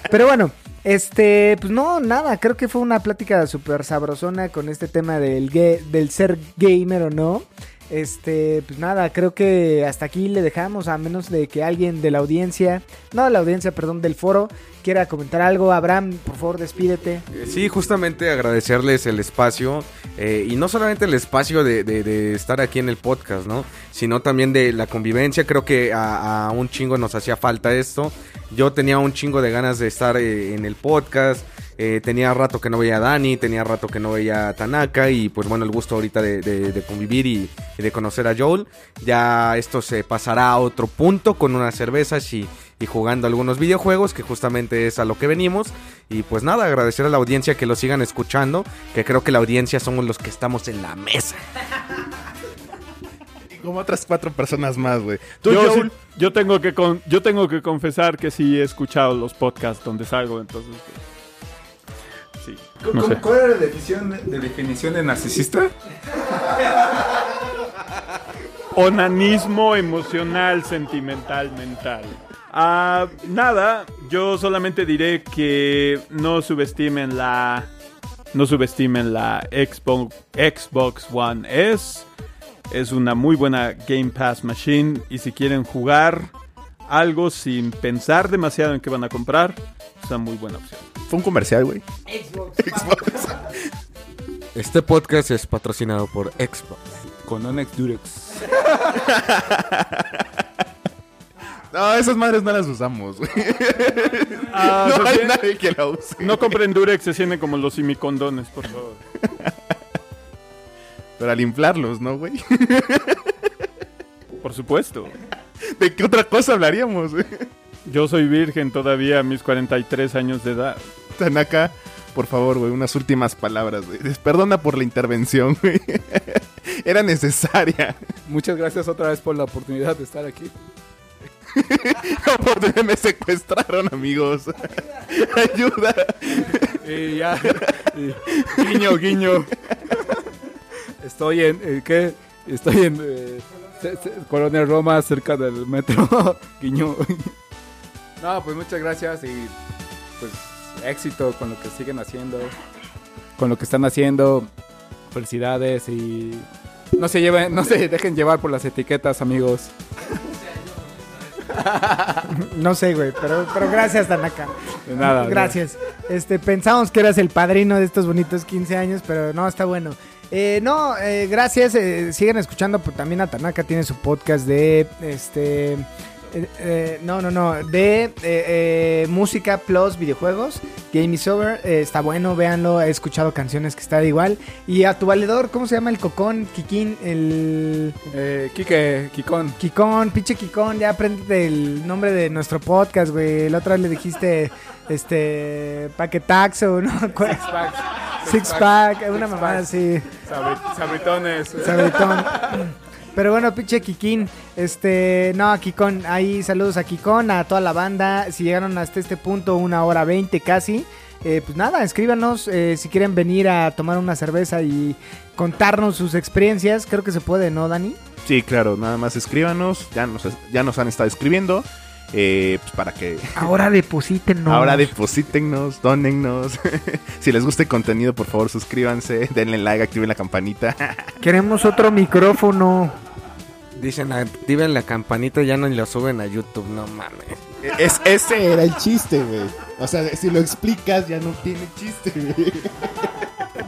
Pero bueno, este, pues no, nada, creo que fue una plática súper sabrosona con este tema del, del ser gamer o no. Este, pues nada, creo que hasta aquí le dejamos, a menos de que alguien de la audiencia, no de la audiencia, perdón, del foro, quiera comentar algo. Abraham, por favor, despídete. Eh, Sí, justamente agradecerles el espacio eh, y no solamente el espacio de, estar aquí en el podcast, ¿no? Sino también de la convivencia. Creo que a, a un chingo nos hacía falta esto. Yo tenía un chingo de ganas de estar eh, en el podcast. Eh, tenía rato que no veía a Dani, tenía rato que no veía a Tanaka y pues bueno, el gusto ahorita de, de- de convivir y, y de conocer a Joel. Ya esto se pasará a otro punto con unas cervezas y, y jugando algunos videojuegos, que justamente es a lo que venimos. Y pues nada, agradecer a la audiencia que lo sigan escuchando, que creo que la audiencia somos los que estamos en la mesa. Y como otras cuatro personas más, güey. Tú, Yo, Joel, sí- yo tengo que con- yo tengo que confesar que sí he escuchado los podcasts donde salgo, entonces pues, sí, no sé. ¿Cuál era la definición de, de definición de narcisista? Onanismo emocional, sentimental, mental. Ah, nada, yo solamente diré que no subestimen la no subestimen la Xbox, Xbox One S. Es una muy buena Game Pass Machine y si quieren jugar algo sin pensar demasiado en qué van a comprar, es una muy buena opción. fue un comercial, güey. Este podcast es patrocinado por Xbox. Con Onex Durex. <laughs> No, esas madres no las usamos, güey. <laughs> Ah, no hay nadie que la use. no compren Durex, se sienten como los simicondones, por favor. <laughs> Pero al inflarlos, ¿no, güey? Por supuesto. ¿De qué otra cosa hablaríamos, güey? Yo soy virgen todavía a mis 43 años de edad. Tanaka, por favor, güey, unas últimas palabras, güey. Perdona por la intervención, güey. <laughs> Era necesaria. Muchas gracias otra vez por la oportunidad de estar aquí. <laughs> Por me secuestraron, amigos. <laughs> Ayuda. Y ya. y- guiño, guiño. Estoy en. eh, ¿Qué? Estoy en. eh, Colonia Roma, cerca del metro. guiño. No, pues muchas gracias y. Pues éxito con lo que siguen haciendo. Con lo que están haciendo. Felicidades y. No se lleven, no se dejen llevar por las etiquetas, amigos. No sé, güey, pero, pero gracias, Tanaka. De nada. Gracias. Este, pensamos que eras el padrino de estos bonitos 15 años, pero no, está bueno. Eh, no, eh, gracias. eh, sigan escuchando pues, también a Tanaka. Tiene su podcast de este. Eh, eh, no, no, no. De eh, eh, música plus videojuegos. Game is over. eh, está bueno, véanlo. He escuchado canciones que está igual. Y a tu valedor, ¿cómo se llama el cocón? Kikín, el. Eh, Kike, Kikón. Kikón, pinche Kikón, ya aprendete el nombre de nuestro podcast, güey. La otra vez le dijiste, <laughs> este, paquetaxo, ¿no? ¿Cuál? Six pack, una mamada así, Sabri- Sabritones. sabritón. <laughs> Pero bueno, pinche Kikín, este, no, Kikón, ahí saludos a Kikón, a toda la banda. Si llegaron hasta este punto, una hora veinte casi. eh, pues nada, escríbanos eh, si quieren venir a tomar una cerveza y contarnos sus experiencias. Creo que se puede, ¿no, Dani? Sí, claro, nada más escríbanos. Ya nos, ya nos han estado escribiendo. Eh, pues para que Ahora deposítenos. ahora deposítennos, donennos. <laughs> si les gusta el contenido, por favor, suscríbanse, <laughs> denle like, activen la campanita. <laughs> Queremos otro micrófono. Dicen, activen la campanita y ya no lo suben a YouTube, no mames. es, ese era el chiste, güey. O sea, si lo explicas, ya no tiene chiste, güey.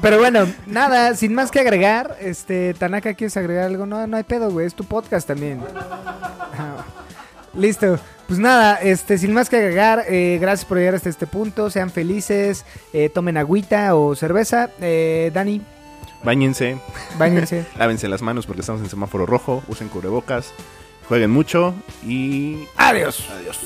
Pero bueno, nada, sin más que agregar, este, Tanaka, ¿quieres agregar algo? No, no hay pedo, güey, es tu podcast también. Ah, Listo. Pues nada, este, sin más que agregar, eh, gracias por llegar hasta este punto. Sean felices, eh, tomen agüita o cerveza. Eh, Dani, Báñense, bañense. <laughs> lávense las manos porque estamos en semáforo rojo, usen cubrebocas, jueguen mucho y Adiós. adiós.